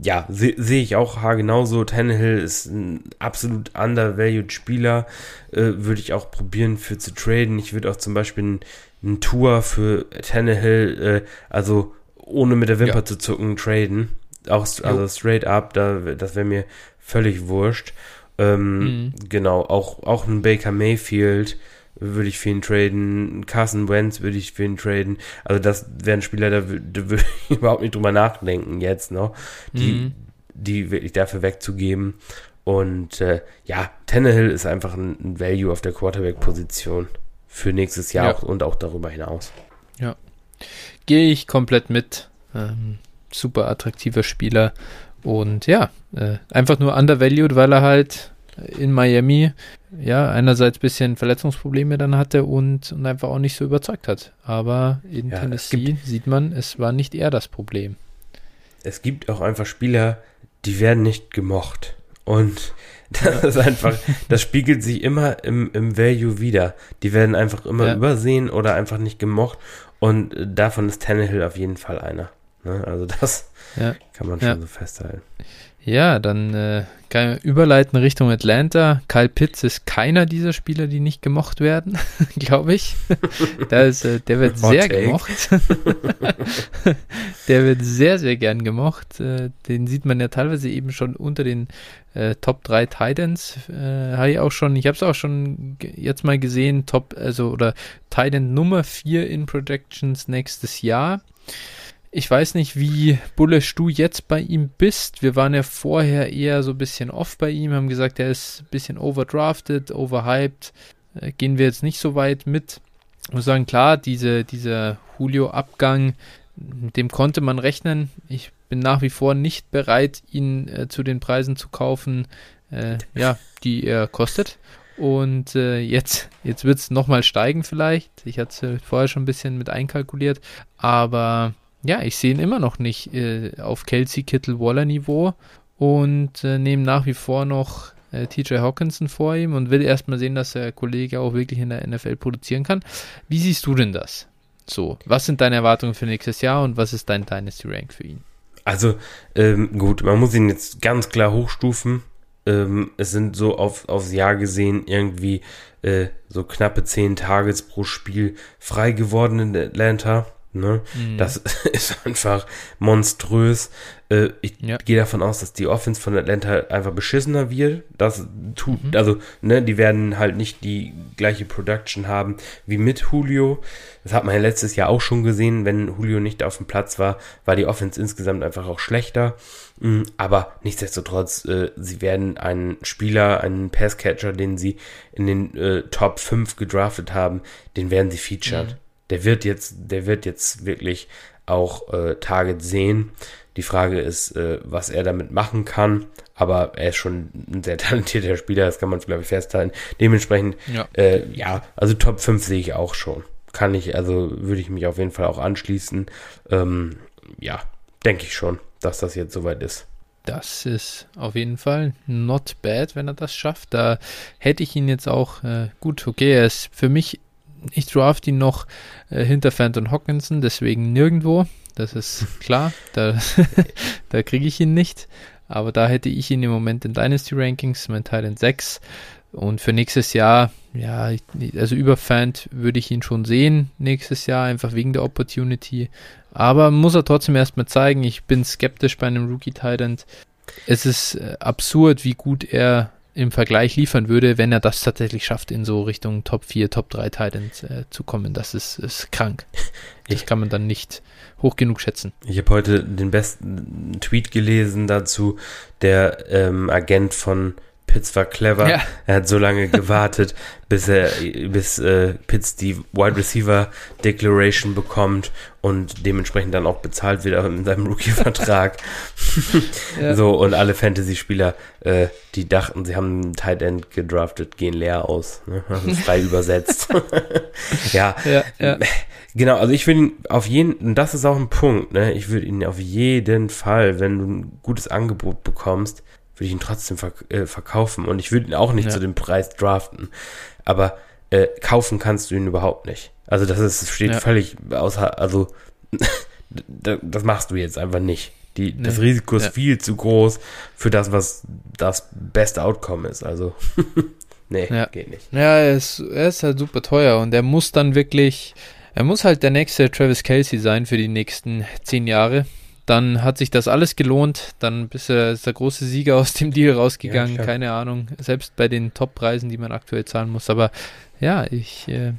ja, sehe seh ich auch genauso. Tannehill ist ein absolut undervalued Spieler. Äh, würde ich auch probieren für zu traden. Ich würde auch zum Beispiel ein, ein Tour für Tannehill, äh, also ohne mit der Wimper ja. zu zucken, traden. Auch also straight up, da, das wäre mir völlig wurscht. Ähm, mhm. Genau, auch, auch ein Baker Mayfield würde ich für ihn traden, Carson Wentz würde ich für ihn traden. Also das wären Spieler, da, da würde ich überhaupt nicht drüber nachdenken jetzt noch, die, mhm. die wirklich dafür wegzugeben. Und äh, ja, Tannehill ist einfach ein, ein Value auf der Quarterback-Position für nächstes Jahr ja. auch, und auch darüber hinaus. Ja, gehe ich komplett mit. Ähm, super attraktiver Spieler. Und ja, äh, einfach nur undervalued, weil er halt in Miami ja einerseits ein bisschen Verletzungsprobleme dann hatte und, und einfach auch nicht so überzeugt hat. Aber in ja, Tennessee sieht man, es war nicht er das Problem. Es gibt auch einfach Spieler, die werden nicht gemocht. Und das ja. ist einfach, das spiegelt sich immer im, im Value wieder. Die werden einfach immer ja. übersehen oder einfach nicht gemocht. Und davon ist Tannehill auf jeden Fall einer. Ne? Also das ja. kann man schon ja. so festhalten. Ja, dann äh, kann ich überleiten Richtung Atlanta. Kyle Pitts ist keiner dieser Spieler, die nicht gemocht werden, glaube ich. ist, äh, der wird Hot sehr take. gemocht. der wird sehr, sehr gern gemocht. Äh, den sieht man ja teilweise eben schon unter den äh, Top 3 Titans. Äh, habe ich auch schon, ich habe es auch schon jetzt mal gesehen, Top, also oder Titan Nummer 4 in Projections nächstes Jahr. Ich weiß nicht, wie bullish du jetzt bei ihm bist. Wir waren ja vorher eher so ein bisschen off bei ihm, haben gesagt, er ist ein bisschen overdrafted, overhyped. Äh, gehen wir jetzt nicht so weit mit. Ich muss sagen, klar, diese, dieser Julio-Abgang, mit dem konnte man rechnen. Ich bin nach wie vor nicht bereit, ihn äh, zu den Preisen zu kaufen, äh, ja, die er kostet. Und äh, jetzt, jetzt wird es nochmal steigen vielleicht. Ich hatte es vorher schon ein bisschen mit einkalkuliert. Aber ja, ich sehe ihn immer noch nicht äh, auf Kelsey Kittle Waller Niveau und äh, nehme nach wie vor noch äh, TJ Hawkinson vor ihm und will erstmal sehen, dass der Kollege auch wirklich in der NFL produzieren kann. Wie siehst du denn das? So, was sind deine Erwartungen für nächstes Jahr und was ist dein Dynasty Rank für ihn? Also, ähm, gut, man muss ihn jetzt ganz klar hochstufen. Ähm, es sind so auf, aufs Jahr gesehen irgendwie äh, so knappe 10 Targets pro Spiel frei geworden in Atlanta. Ne? Mhm. Das ist einfach monströs. Äh, ich ja. gehe davon aus, dass die Offense von Atlanta einfach beschissener wird. Das tut, mhm. also, ne, die werden halt nicht die gleiche Production haben wie mit Julio. Das hat man ja letztes Jahr auch schon gesehen. Wenn Julio nicht auf dem Platz war, war die Offense insgesamt einfach auch schlechter. Mhm, aber nichtsdestotrotz, äh, sie werden einen Spieler, einen Passcatcher, den sie in den äh, Top 5 gedraftet haben, den werden sie featured. Mhm. Der wird jetzt, der wird jetzt wirklich auch äh, Target sehen. Die Frage ist, äh, was er damit machen kann. Aber er ist schon ein sehr talentierter Spieler, das kann man, glaube ich, festhalten. Dementsprechend, ja, äh, ja also Top 5 sehe ich auch schon. Kann ich, also würde ich mich auf jeden Fall auch anschließen. Ähm, ja, denke ich schon dass das jetzt soweit ist. Das ist auf jeden Fall not bad, wenn er das schafft. Da hätte ich ihn jetzt auch äh, gut, okay, er ist für mich, ich draft ihn noch äh, hinter Phantom Hawkinson, deswegen nirgendwo. Das ist klar, da, da kriege ich ihn nicht. Aber da hätte ich ihn im Moment in Dynasty Rankings, mein Teil in 6. Und für nächstes Jahr, ja, also über Fan würde ich ihn schon sehen nächstes Jahr, einfach wegen der Opportunity. Aber muss er trotzdem erstmal zeigen. Ich bin skeptisch bei einem Rookie Titan. Es ist äh, absurd, wie gut er im Vergleich liefern würde, wenn er das tatsächlich schafft, in so Richtung Top 4, Top 3 Titans äh, zu kommen. Das ist, ist krank. Das ich, kann man dann nicht hoch genug schätzen. Ich habe heute den besten Tweet gelesen dazu. Der ähm, Agent von Pitts war clever. Ja. Er hat so lange gewartet, bis er, bis äh, Pitts die Wide Receiver Declaration bekommt und dementsprechend dann auch bezahlt wird in seinem Rookie-Vertrag. ja. So, und alle Fantasy-Spieler, äh, die dachten, sie haben einen Tight End gedraftet, gehen leer aus. Ne? Also frei übersetzt. ja. ja, ja. Genau, also ich würde ihn auf jeden, und das ist auch ein Punkt, ne? Ich würde ihn auf jeden Fall, wenn du ein gutes Angebot bekommst, würde ich ihn trotzdem verk äh, verkaufen und ich würde ihn auch nicht ja. zu dem Preis draften. Aber äh, kaufen kannst du ihn überhaupt nicht. Also das ist steht ja. völlig außer, also das machst du jetzt einfach nicht. Die, nee. Das Risiko ist ja. viel zu groß für das, was das beste Outcome ist. Also nee, ja. geht nicht. Ja, er ist, er ist halt super teuer und er muss dann wirklich, er muss halt der nächste Travis Kelsey sein für die nächsten zehn Jahre dann hat sich das alles gelohnt. Dann ist er ist der große Sieger aus dem Deal rausgegangen. Ja, Keine Ahnung. Selbst bei den Top-Preisen, die man aktuell zahlen muss. Aber ja, ich äh,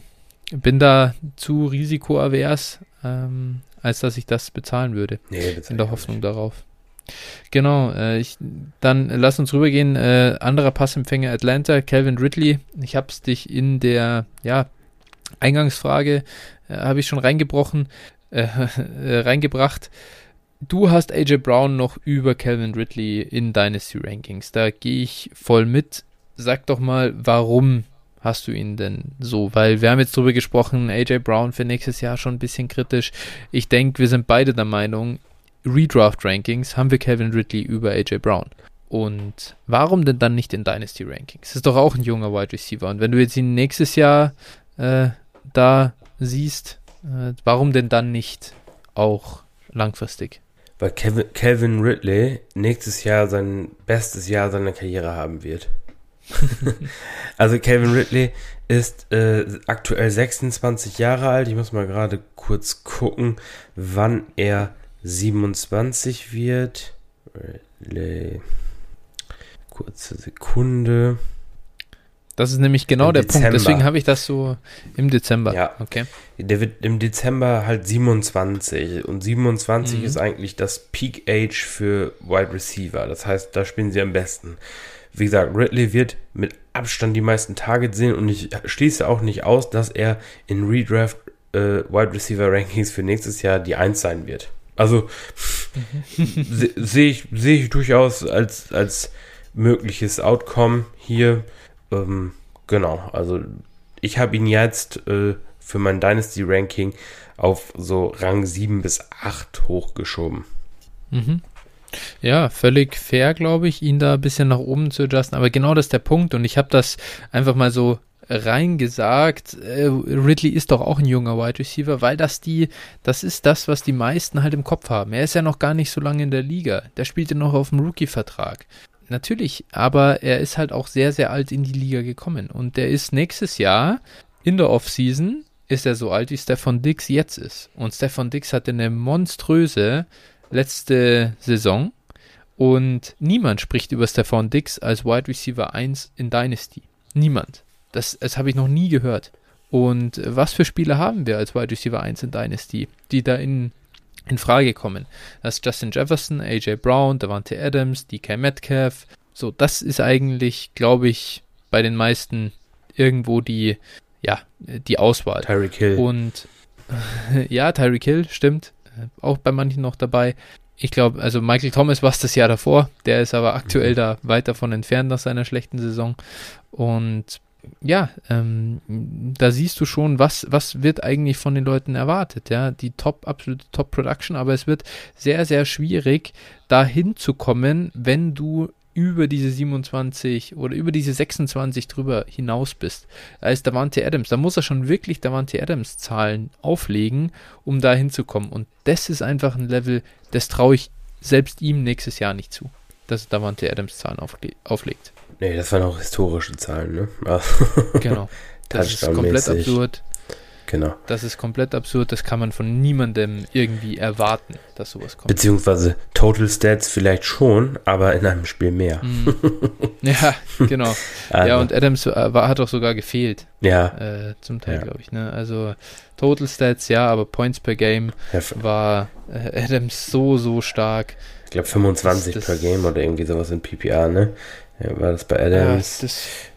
bin da zu risikoavers, ähm, als dass ich das bezahlen würde. Nee, in der Hoffnung nicht. darauf. Genau, äh, ich, dann lass uns rübergehen. Äh, anderer Passempfänger Atlanta, Calvin Ridley. Ich habe es dich in der ja, Eingangsfrage, äh, habe ich schon reingebrochen, äh, äh, reingebracht. Du hast AJ Brown noch über Calvin Ridley in Dynasty Rankings. Da gehe ich voll mit. Sag doch mal, warum hast du ihn denn so? Weil wir haben jetzt drüber gesprochen, AJ Brown für nächstes Jahr schon ein bisschen kritisch. Ich denke, wir sind beide der Meinung, Redraft Rankings haben wir Calvin Ridley über AJ Brown. Und warum denn dann nicht in Dynasty Rankings? Ist doch auch ein junger Wide Receiver. Und wenn du jetzt ihn nächstes Jahr äh, da siehst, äh, warum denn dann nicht auch langfristig? Weil Kevin, Calvin Ridley nächstes Jahr sein bestes Jahr seiner Karriere haben wird. also Calvin Ridley ist äh, aktuell 26 Jahre alt. Ich muss mal gerade kurz gucken, wann er 27 wird. Ridley. Kurze Sekunde. Das ist nämlich genau Im der Dezember. Punkt. Deswegen habe ich das so im Dezember. Ja. Okay. Der wird im Dezember halt 27. Und 27 mhm. ist eigentlich das Peak Age für Wide Receiver. Das heißt, da spielen sie am besten. Wie gesagt, Ridley wird mit Abstand die meisten Targets sehen und ich schließe auch nicht aus, dass er in Redraft äh, Wide Receiver Rankings für nächstes Jahr die 1 sein wird. Also mhm. sehe ich, seh ich durchaus als, als mögliches Outcome hier. Ähm, genau, also ich habe ihn jetzt äh, für mein Dynasty Ranking auf so Rang 7 bis 8 hochgeschoben. Mhm. Ja, völlig fair, glaube ich, ihn da ein bisschen nach oben zu adjusten. Aber genau das ist der Punkt. Und ich habe das einfach mal so reingesagt. Äh, Ridley ist doch auch ein junger Wide Receiver, weil das die, das ist das, was die meisten halt im Kopf haben. Er ist ja noch gar nicht so lange in der Liga. Der spielt ja noch auf dem Rookie-Vertrag. Natürlich, aber er ist halt auch sehr, sehr alt in die Liga gekommen und der ist nächstes Jahr in der Offseason ist er so alt, wie Stefan Dix jetzt ist. Und Stefan Dix hatte eine monströse letzte Saison und niemand spricht über Stefan Dix als Wide Receiver 1 in Dynasty. Niemand. Das, das habe ich noch nie gehört. Und was für Spieler haben wir als Wide Receiver 1 in Dynasty, die da in, in Frage kommen? Das ist Justin Jefferson, AJ Brown, Davante Adams, DK Metcalf. So, das ist eigentlich, glaube ich, bei den meisten irgendwo die, ja, die Auswahl. Tyreek Hill. Und ja, Tyreek Hill, stimmt. Auch bei manchen noch dabei. Ich glaube, also Michael Thomas war es das Jahr davor. Der ist aber aktuell mhm. da weit davon entfernt nach seiner schlechten Saison. Und ja, ähm, da siehst du schon, was, was wird eigentlich von den Leuten erwartet, ja, die top, absolute Top-Production, aber es wird sehr, sehr schwierig, da hinzukommen, wenn du über diese 27 oder über diese 26 drüber hinaus bist. Da ist Davante Adams, da muss er schon wirklich Davante Adams Zahlen auflegen, um da hinzukommen. Und das ist einfach ein Level, das traue ich selbst ihm nächstes Jahr nicht zu, dass Davante Adams Zahlen aufle auflegt. Nee, das waren auch historische Zahlen, ne? genau. Das ist komplett absurd. Genau. Das ist komplett absurd, das kann man von niemandem irgendwie erwarten, dass sowas kommt. Beziehungsweise Total Stats vielleicht schon, aber in einem Spiel mehr. Mm. Ja, genau. also. Ja, und Adams äh, war, hat auch sogar gefehlt. Ja. Äh, zum Teil, ja. glaube ich. Ne? Also Total Stats, ja, aber Points per Game war äh, Adams so, so stark. Ich glaube 25 das, per Game oder irgendwie sowas in PPR, ne? Ja, war das bei Adams? Ja,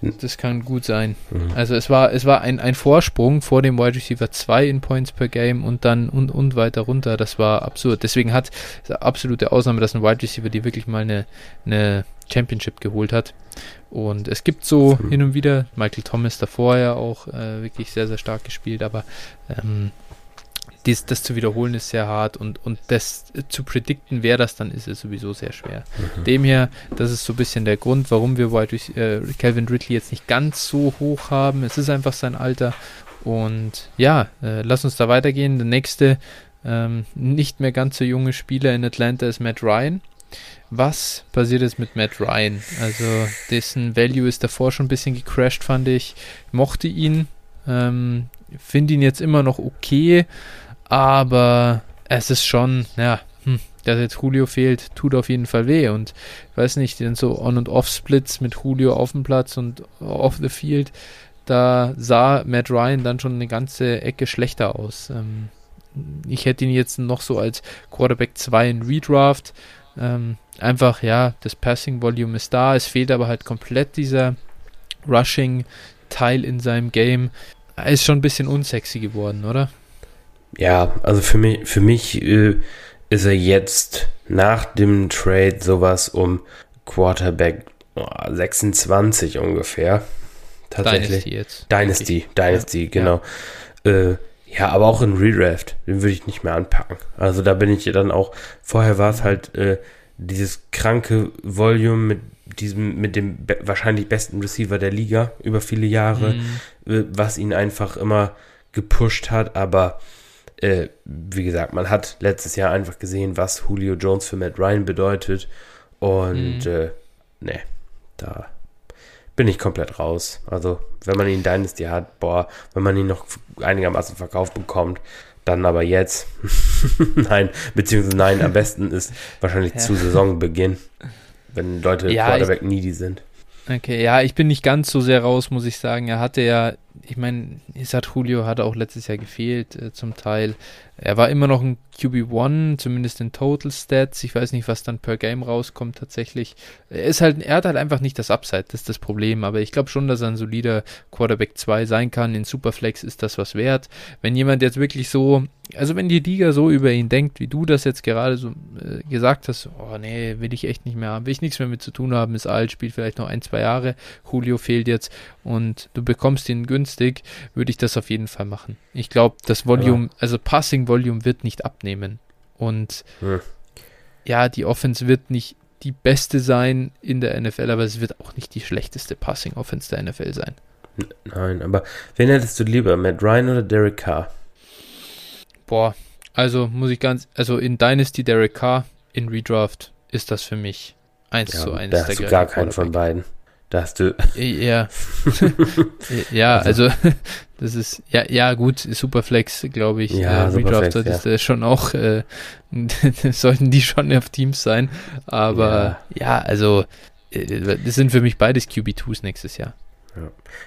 das, das kann gut sein. Mhm. Also es war, es war ein, ein Vorsprung vor dem Wide Receiver 2 in Points per Game und dann und, und weiter runter. Das war absurd. Deswegen hat es absolute Ausnahme, dass ein Wide Receiver die wirklich mal eine, eine Championship geholt hat. Und es gibt so mhm. hin und wieder, Michael Thomas davor ja auch äh, wirklich sehr, sehr stark gespielt, aber ähm, dies, das zu wiederholen ist sehr hart und, und das zu predikten, wer das dann ist, ist sowieso sehr schwer. Mhm. Demher, das ist so ein bisschen der Grund, warum wir White, äh, Calvin Ridley jetzt nicht ganz so hoch haben. Es ist einfach sein Alter. Und ja, äh, lass uns da weitergehen. Der nächste, ähm, nicht mehr ganz so junge Spieler in Atlanta ist Matt Ryan. Was passiert jetzt mit Matt Ryan? Also, dessen Value ist davor schon ein bisschen gecrashed, fand ich. Mochte ihn, ähm, finde ihn jetzt immer noch okay, aber es ist schon, ja, hm, dass jetzt Julio fehlt, tut auf jeden Fall weh. Und ich weiß nicht, denn so On- und Off-Splits mit Julio auf dem Platz und off the field, da sah Matt Ryan dann schon eine ganze Ecke schlechter aus. Ähm, ich hätte ihn jetzt noch so als Quarterback 2 in Redraft. Ähm, einfach, ja, das Passing-Volume ist da, es fehlt aber halt komplett dieser Rushing-Teil in seinem Game. Er ist schon ein bisschen unsexy geworden, oder? Ja, also für mich, für mich äh, ist er jetzt nach dem Trade sowas um Quarterback oh, 26 ungefähr. Tatsächlich. Dynasty jetzt. Dynasty, Dynasty, ja. genau. Ja. Äh, ja, aber auch in Redraft, den würde ich nicht mehr anpacken. Also da bin ich dann auch, vorher war es halt äh, dieses kranke Volume mit diesem, mit dem be wahrscheinlich besten Receiver der Liga über viele Jahre, mhm. äh, was ihn einfach immer gepusht hat, aber äh, wie gesagt, man hat letztes Jahr einfach gesehen, was Julio Jones für Matt Ryan bedeutet. Und mhm. äh, ne, da bin ich komplett raus. Also, wenn man ihn Dynasty hat, boah, wenn man ihn noch einigermaßen verkauft bekommt, dann aber jetzt. nein, beziehungsweise nein, am besten ist wahrscheinlich ja. zu Saisonbeginn, wenn Leute ja, Quarterback needy sind. Okay, ja, ich bin nicht ganz so sehr raus, muss ich sagen. Er hatte ja ich meine, Isat Julio hat auch letztes Jahr gefehlt, äh, zum Teil. Er war immer noch ein QB1, zumindest in Total Stats. Ich weiß nicht, was dann per Game rauskommt tatsächlich. Er ist halt, er hat halt einfach nicht das Upside, das ist das Problem. Aber ich glaube schon, dass er ein solider Quarterback 2 sein kann. In Superflex ist das was wert. Wenn jemand jetzt wirklich so, also wenn die Liga so über ihn denkt, wie du das jetzt gerade so äh, gesagt hast, oh nee, will ich echt nicht mehr haben, will ich nichts mehr mit zu tun haben, ist alt, spielt vielleicht noch ein, zwei Jahre. Julio fehlt jetzt und du bekommst ihn günstig, würde ich das auf jeden Fall machen. Ich glaube, das Volume, ja. also Passing Volume wird nicht abnehmen. Und hm. ja, die Offense wird nicht die beste sein in der NFL, aber es wird auch nicht die schlechteste Passing Offense der NFL sein. Nein, aber wen hättest du lieber, Matt Ryan oder Derek Carr? Boah, also muss ich ganz, also in Dynasty Derek Carr, in Redraft ist das für mich 1 ja, zu 1. Da hast du gar keinen von beiden. Da hast du. Ja. ja, also, das ist, ja, ja, gut, Superflex, glaube ich. Ja, äh, Superflex, Redraft ja. ist äh, schon auch, äh, sollten die schon auf Teams sein. Aber ja, also, äh, das sind für mich beides QB2s nächstes Jahr.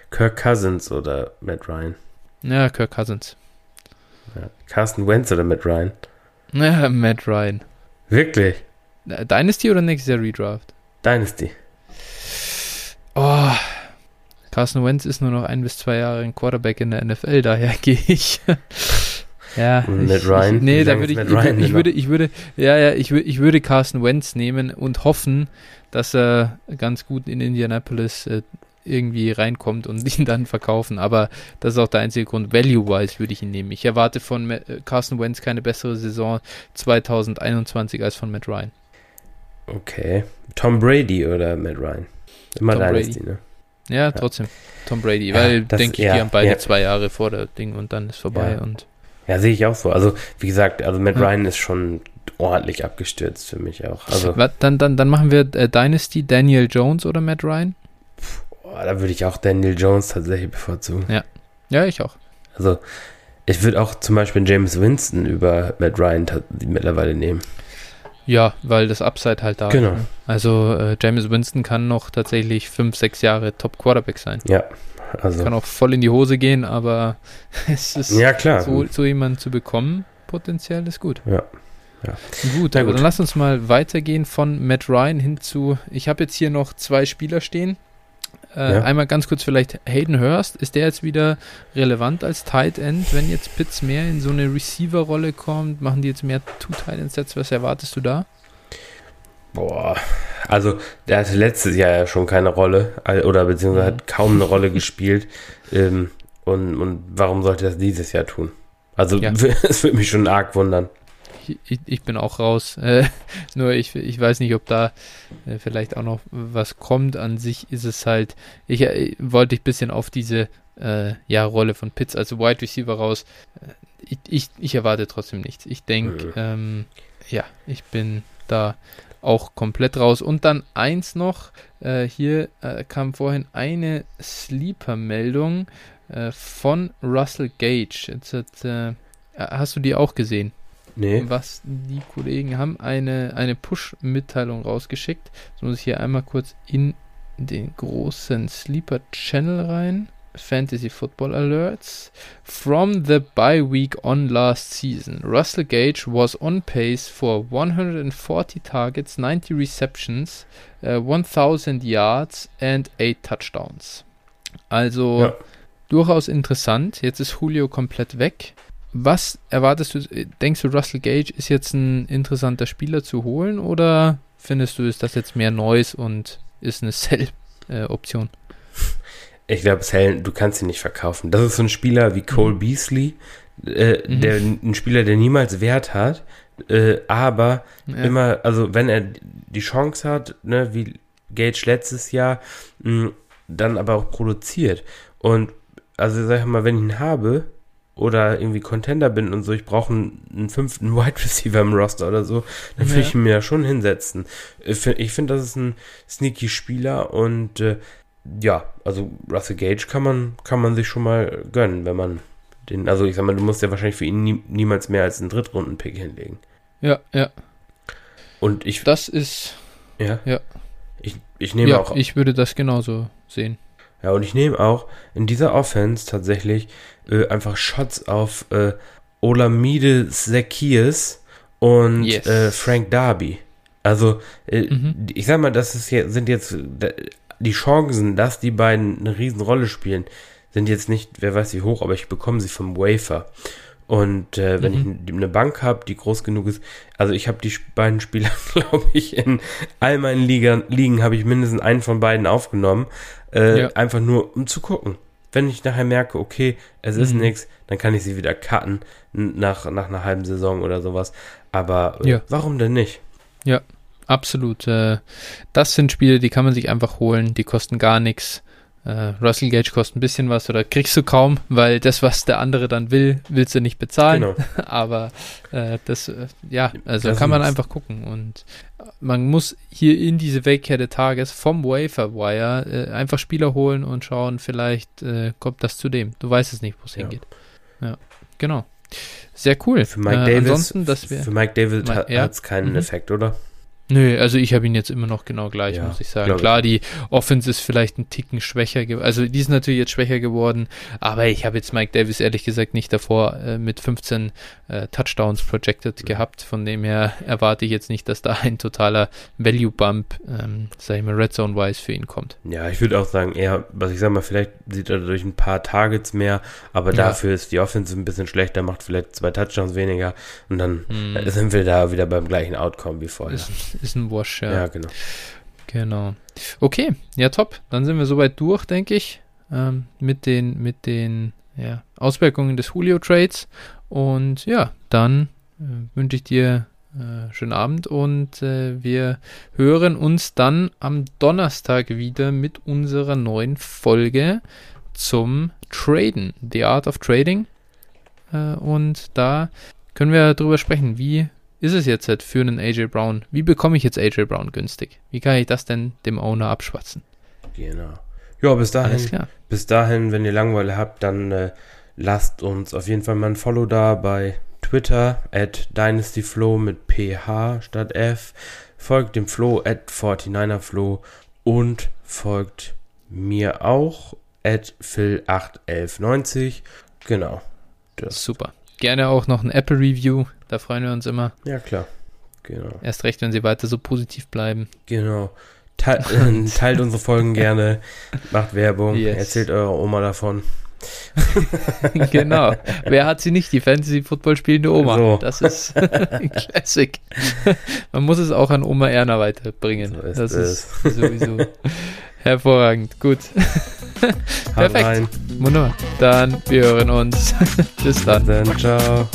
Kirk Cousins oder Matt Ryan? Ja, Kirk Cousins. Ja. Carsten Wentz oder Matt Ryan? Ja, Matt Ryan. Wirklich? Dynasty oder nächstes Jahr Redraft? Dynasty. Oh, Carson Wentz ist nur noch ein bis zwei Jahre ein Quarterback in der NFL, daher gehe ich. ja. Und Matt ich, Ryan? Ich, nee, da würde ich, Ryan ich, würde, ich würde, ja, ja, ich würde, ich würde Carson Wentz nehmen und hoffen, dass er ganz gut in Indianapolis äh, irgendwie reinkommt und ihn dann verkaufen. Aber das ist auch der einzige Grund. Value-wise würde ich ihn nehmen. Ich erwarte von Ma- äh, Carson Wentz keine bessere Saison 2021 als von Matt Ryan. Okay. Tom Brady oder Matt Ryan? Immer Tom Dynasty, Brady. ne? Ja, trotzdem. Tom Brady, Ja, weil, denke ich, ja, die haben beide ja. zwei Jahre vor der Ding und dann ist vorbei. Ja. Und Ja, sehe ich auch so. Also, wie gesagt, also Matt Ja. Ryan ist schon ordentlich abgestürzt für mich auch. Also, Was, dann, dann, dann machen wir äh, Dynasty, Daniel Jones oder Matt Ryan? boah, da würde ich auch Daniel Jones tatsächlich bevorzugen. Ja, ich auch. Also, ich würde auch zum Beispiel James Winston über Matt Ryan mittlerweile nehmen. Ja, weil das Upside halt da Genau. ist. Ne? Also äh, James Winston kann noch tatsächlich fünf, sechs Jahre Top Quarterback sein. Ja, also. Kann auch voll in die Hose gehen, aber es ist Ja, klar. so, so jemanden zu bekommen, potenziell ist gut. Ja. Ja. Gut, Na aber gut. dann lass uns mal weitergehen von Matt Ryan hin zu. Ich habe jetzt hier noch zwei Spieler stehen. Äh, Ja. Einmal ganz kurz vielleicht Hayden Hurst. Ist der jetzt wieder relevant als Tight End, wenn jetzt Pitts mehr in so eine Receiver-Rolle kommt? Machen die jetzt mehr Two-Tight End-Sets? Was erwartest du da? Boah, also der hatte letztes Jahr ja schon keine Rolle oder beziehungsweise Mhm. hat kaum eine Rolle gespielt. Ähm, und, und warum sollte er das dieses Jahr tun? Also Ja. es würde mich schon arg wundern. Ich, ich, bin auch raus. Äh, nur ich, ich weiß nicht, ob da äh, vielleicht auch noch was kommt. An sich ist es halt, ich äh, wollte ich ein bisschen auf diese äh, ja, Rolle von Pitts, also Wide Receiver raus. Ich, ich, ich erwarte trotzdem nichts. Ich denke, ähm, ja, ich bin da auch komplett raus. Und dann eins noch, äh, hier äh, kam vorhin eine Sleeper-Meldung äh, von Russell Gage. Jetzt hat, hast du die auch gesehen? Nee. was die Kollegen haben, eine, eine Push-Mitteilung rausgeschickt. So muss ich hier einmal kurz in den großen Sleeper-Channel rein. Fantasy Football Alerts. From the bye week on last season, Russell Gage was on pace for 140 targets, 90 receptions, uh, 1000 yards and 8 touchdowns. Also Ja. durchaus interessant. Jetzt ist Julio komplett weg. Was erwartest du? Denkst du, Russell Gage ist jetzt ein interessanter Spieler zu holen oder findest du, ist das jetzt mehr Neues und ist eine Sell-Option? Ich glaube, Salen, du kannst ihn nicht verkaufen. Das ist so ein Spieler wie Cole Mhm. Beasley, äh, Mhm. der ein Spieler, der niemals Wert hat, äh, aber Ja. immer, also wenn er die Chance hat, ne, wie Gage letztes Jahr, mh, dann aber auch produziert. Und also sag ich mal, wenn ich ihn habe oder irgendwie Contender bin und so, ich brauche einen, einen fünften Wide Receiver im Roster oder so, dann würde Ja. ich ihn mir ja schon hinsetzen. Ich finde, find, das ist ein sneaky Spieler und äh, ja, also Russell Gage kann man, kann man sich schon mal gönnen, wenn man den, also ich sag mal, du musst ja wahrscheinlich für ihn nie, niemals mehr als einen Drittrunden-Pick hinlegen. ja, ja. Und ich, Das ist. ja, Ja. ich, ich nehme Ja, auch, ich würde das genauso sehen. ja, und ich nehme auch in dieser Offense tatsächlich äh, einfach Shots auf äh, Olamide Zacchaeus und Yes. äh, Frank Darby. Also, äh, Mhm. ich sag mal, das ist hier, sind jetzt die Chancen, dass die beiden eine Riesenrolle spielen, sind jetzt nicht, wer weiß wie hoch, aber ich bekomme sie vom Wafer. Und äh, wenn Mhm. ich eine Bank habe, die groß genug ist, also ich habe die beiden Spieler, glaube ich, in all meinen Ligen, Ligen habe ich mindestens einen von beiden aufgenommen, äh, Ja. einfach nur um zu gucken. Wenn ich nachher merke, okay, es ist Mhm. nichts, dann kann ich sie wieder cutten nach, nach einer halben Saison oder sowas. Aber äh, Ja. warum denn nicht? Absolut. Äh, das sind Spiele, die kann man sich einfach holen, die kosten gar nichts. Äh, Russell Gage kostet ein bisschen was oder kriegst du kaum, weil das, was der andere dann will, willst du nicht bezahlen. Genau. Aber äh, das, äh, ja, also das kann man einfach gucken. Und man muss hier in diese Wegkehr des Tages vom Wafer Wire äh, einfach Spieler holen und schauen, vielleicht äh, kommt das zu dem. Du weißt es nicht, wo es ja. hingeht. Ja, genau. Sehr cool. Für Mike äh, Davis, dass wir, für Mike Davis hat es keinen mhm. Effekt, oder? Nö, also ich habe ihn jetzt immer noch genau gleich, ja, muss ich sagen. Klar, die Offense ist vielleicht ein Ticken schwächer geworden. Also die ist natürlich jetzt schwächer geworden, aber ich habe jetzt Mike Davis ehrlich gesagt nicht davor äh, mit 15 äh, Touchdowns projected mhm. gehabt. Von dem her erwarte ich jetzt nicht, dass da ein totaler Value-Bump, ähm, sag ich mal, Red Zone-wise für ihn kommt. Ja, ich würde auch sagen, eher, was ich sag mal, vielleicht sieht er durch ein paar Targets mehr, aber ja. dafür ist die Offense ein bisschen schlechter, macht vielleicht zwei Touchdowns weniger und dann mhm. sind wir da wieder beim gleichen Outcome wie vorher. Ist, ist ein Wash, ja. Ja, genau. Genau. Okay, ja, top. Dann sind wir soweit durch, denke ich, ähm, mit den, mit den ja, Auswirkungen des Julio-Trades. Und ja, dann äh, wünsche ich dir äh, schönen Abend und äh, wir hören uns dann am Donnerstag wieder mit unserer neuen Folge zum Traden, The Art of Trading. Äh, und da können wir darüber sprechen, wie ist es jetzt halt für einen AJ Brown? Wie bekomme ich jetzt AJ Brown günstig? Wie kann ich das denn dem Owner abschwatzen? Genau. Ja, bis dahin, bis dahin, wenn ihr Langeweile habt, dann äh, lasst uns auf jeden Fall mal ein Follow da bei Twitter at DynastyFlow mit PH statt F. Folgt dem Flo at 49erFlow und folgt mir auch at Phil81190. Genau. Das. Super. Gerne auch noch ein Apple Review. Da freuen wir uns immer. Ja, klar. Genau. Erst recht, wenn sie weiter so positiv bleiben. Genau. Teil, äh, teilt unsere Folgen gerne, macht Werbung, yes. erzählt eurer Oma davon. genau. Wer hat sie nicht? Die Fantasy-Football spielende Oma. So. Das ist ein Classic. Man muss es auch an Oma Erna weiterbringen. So ist das es. ist sowieso Hervorragend, gut. Perfekt. Rein. Wunderbar. Dann wir hören uns. Bis dann. dann ciao.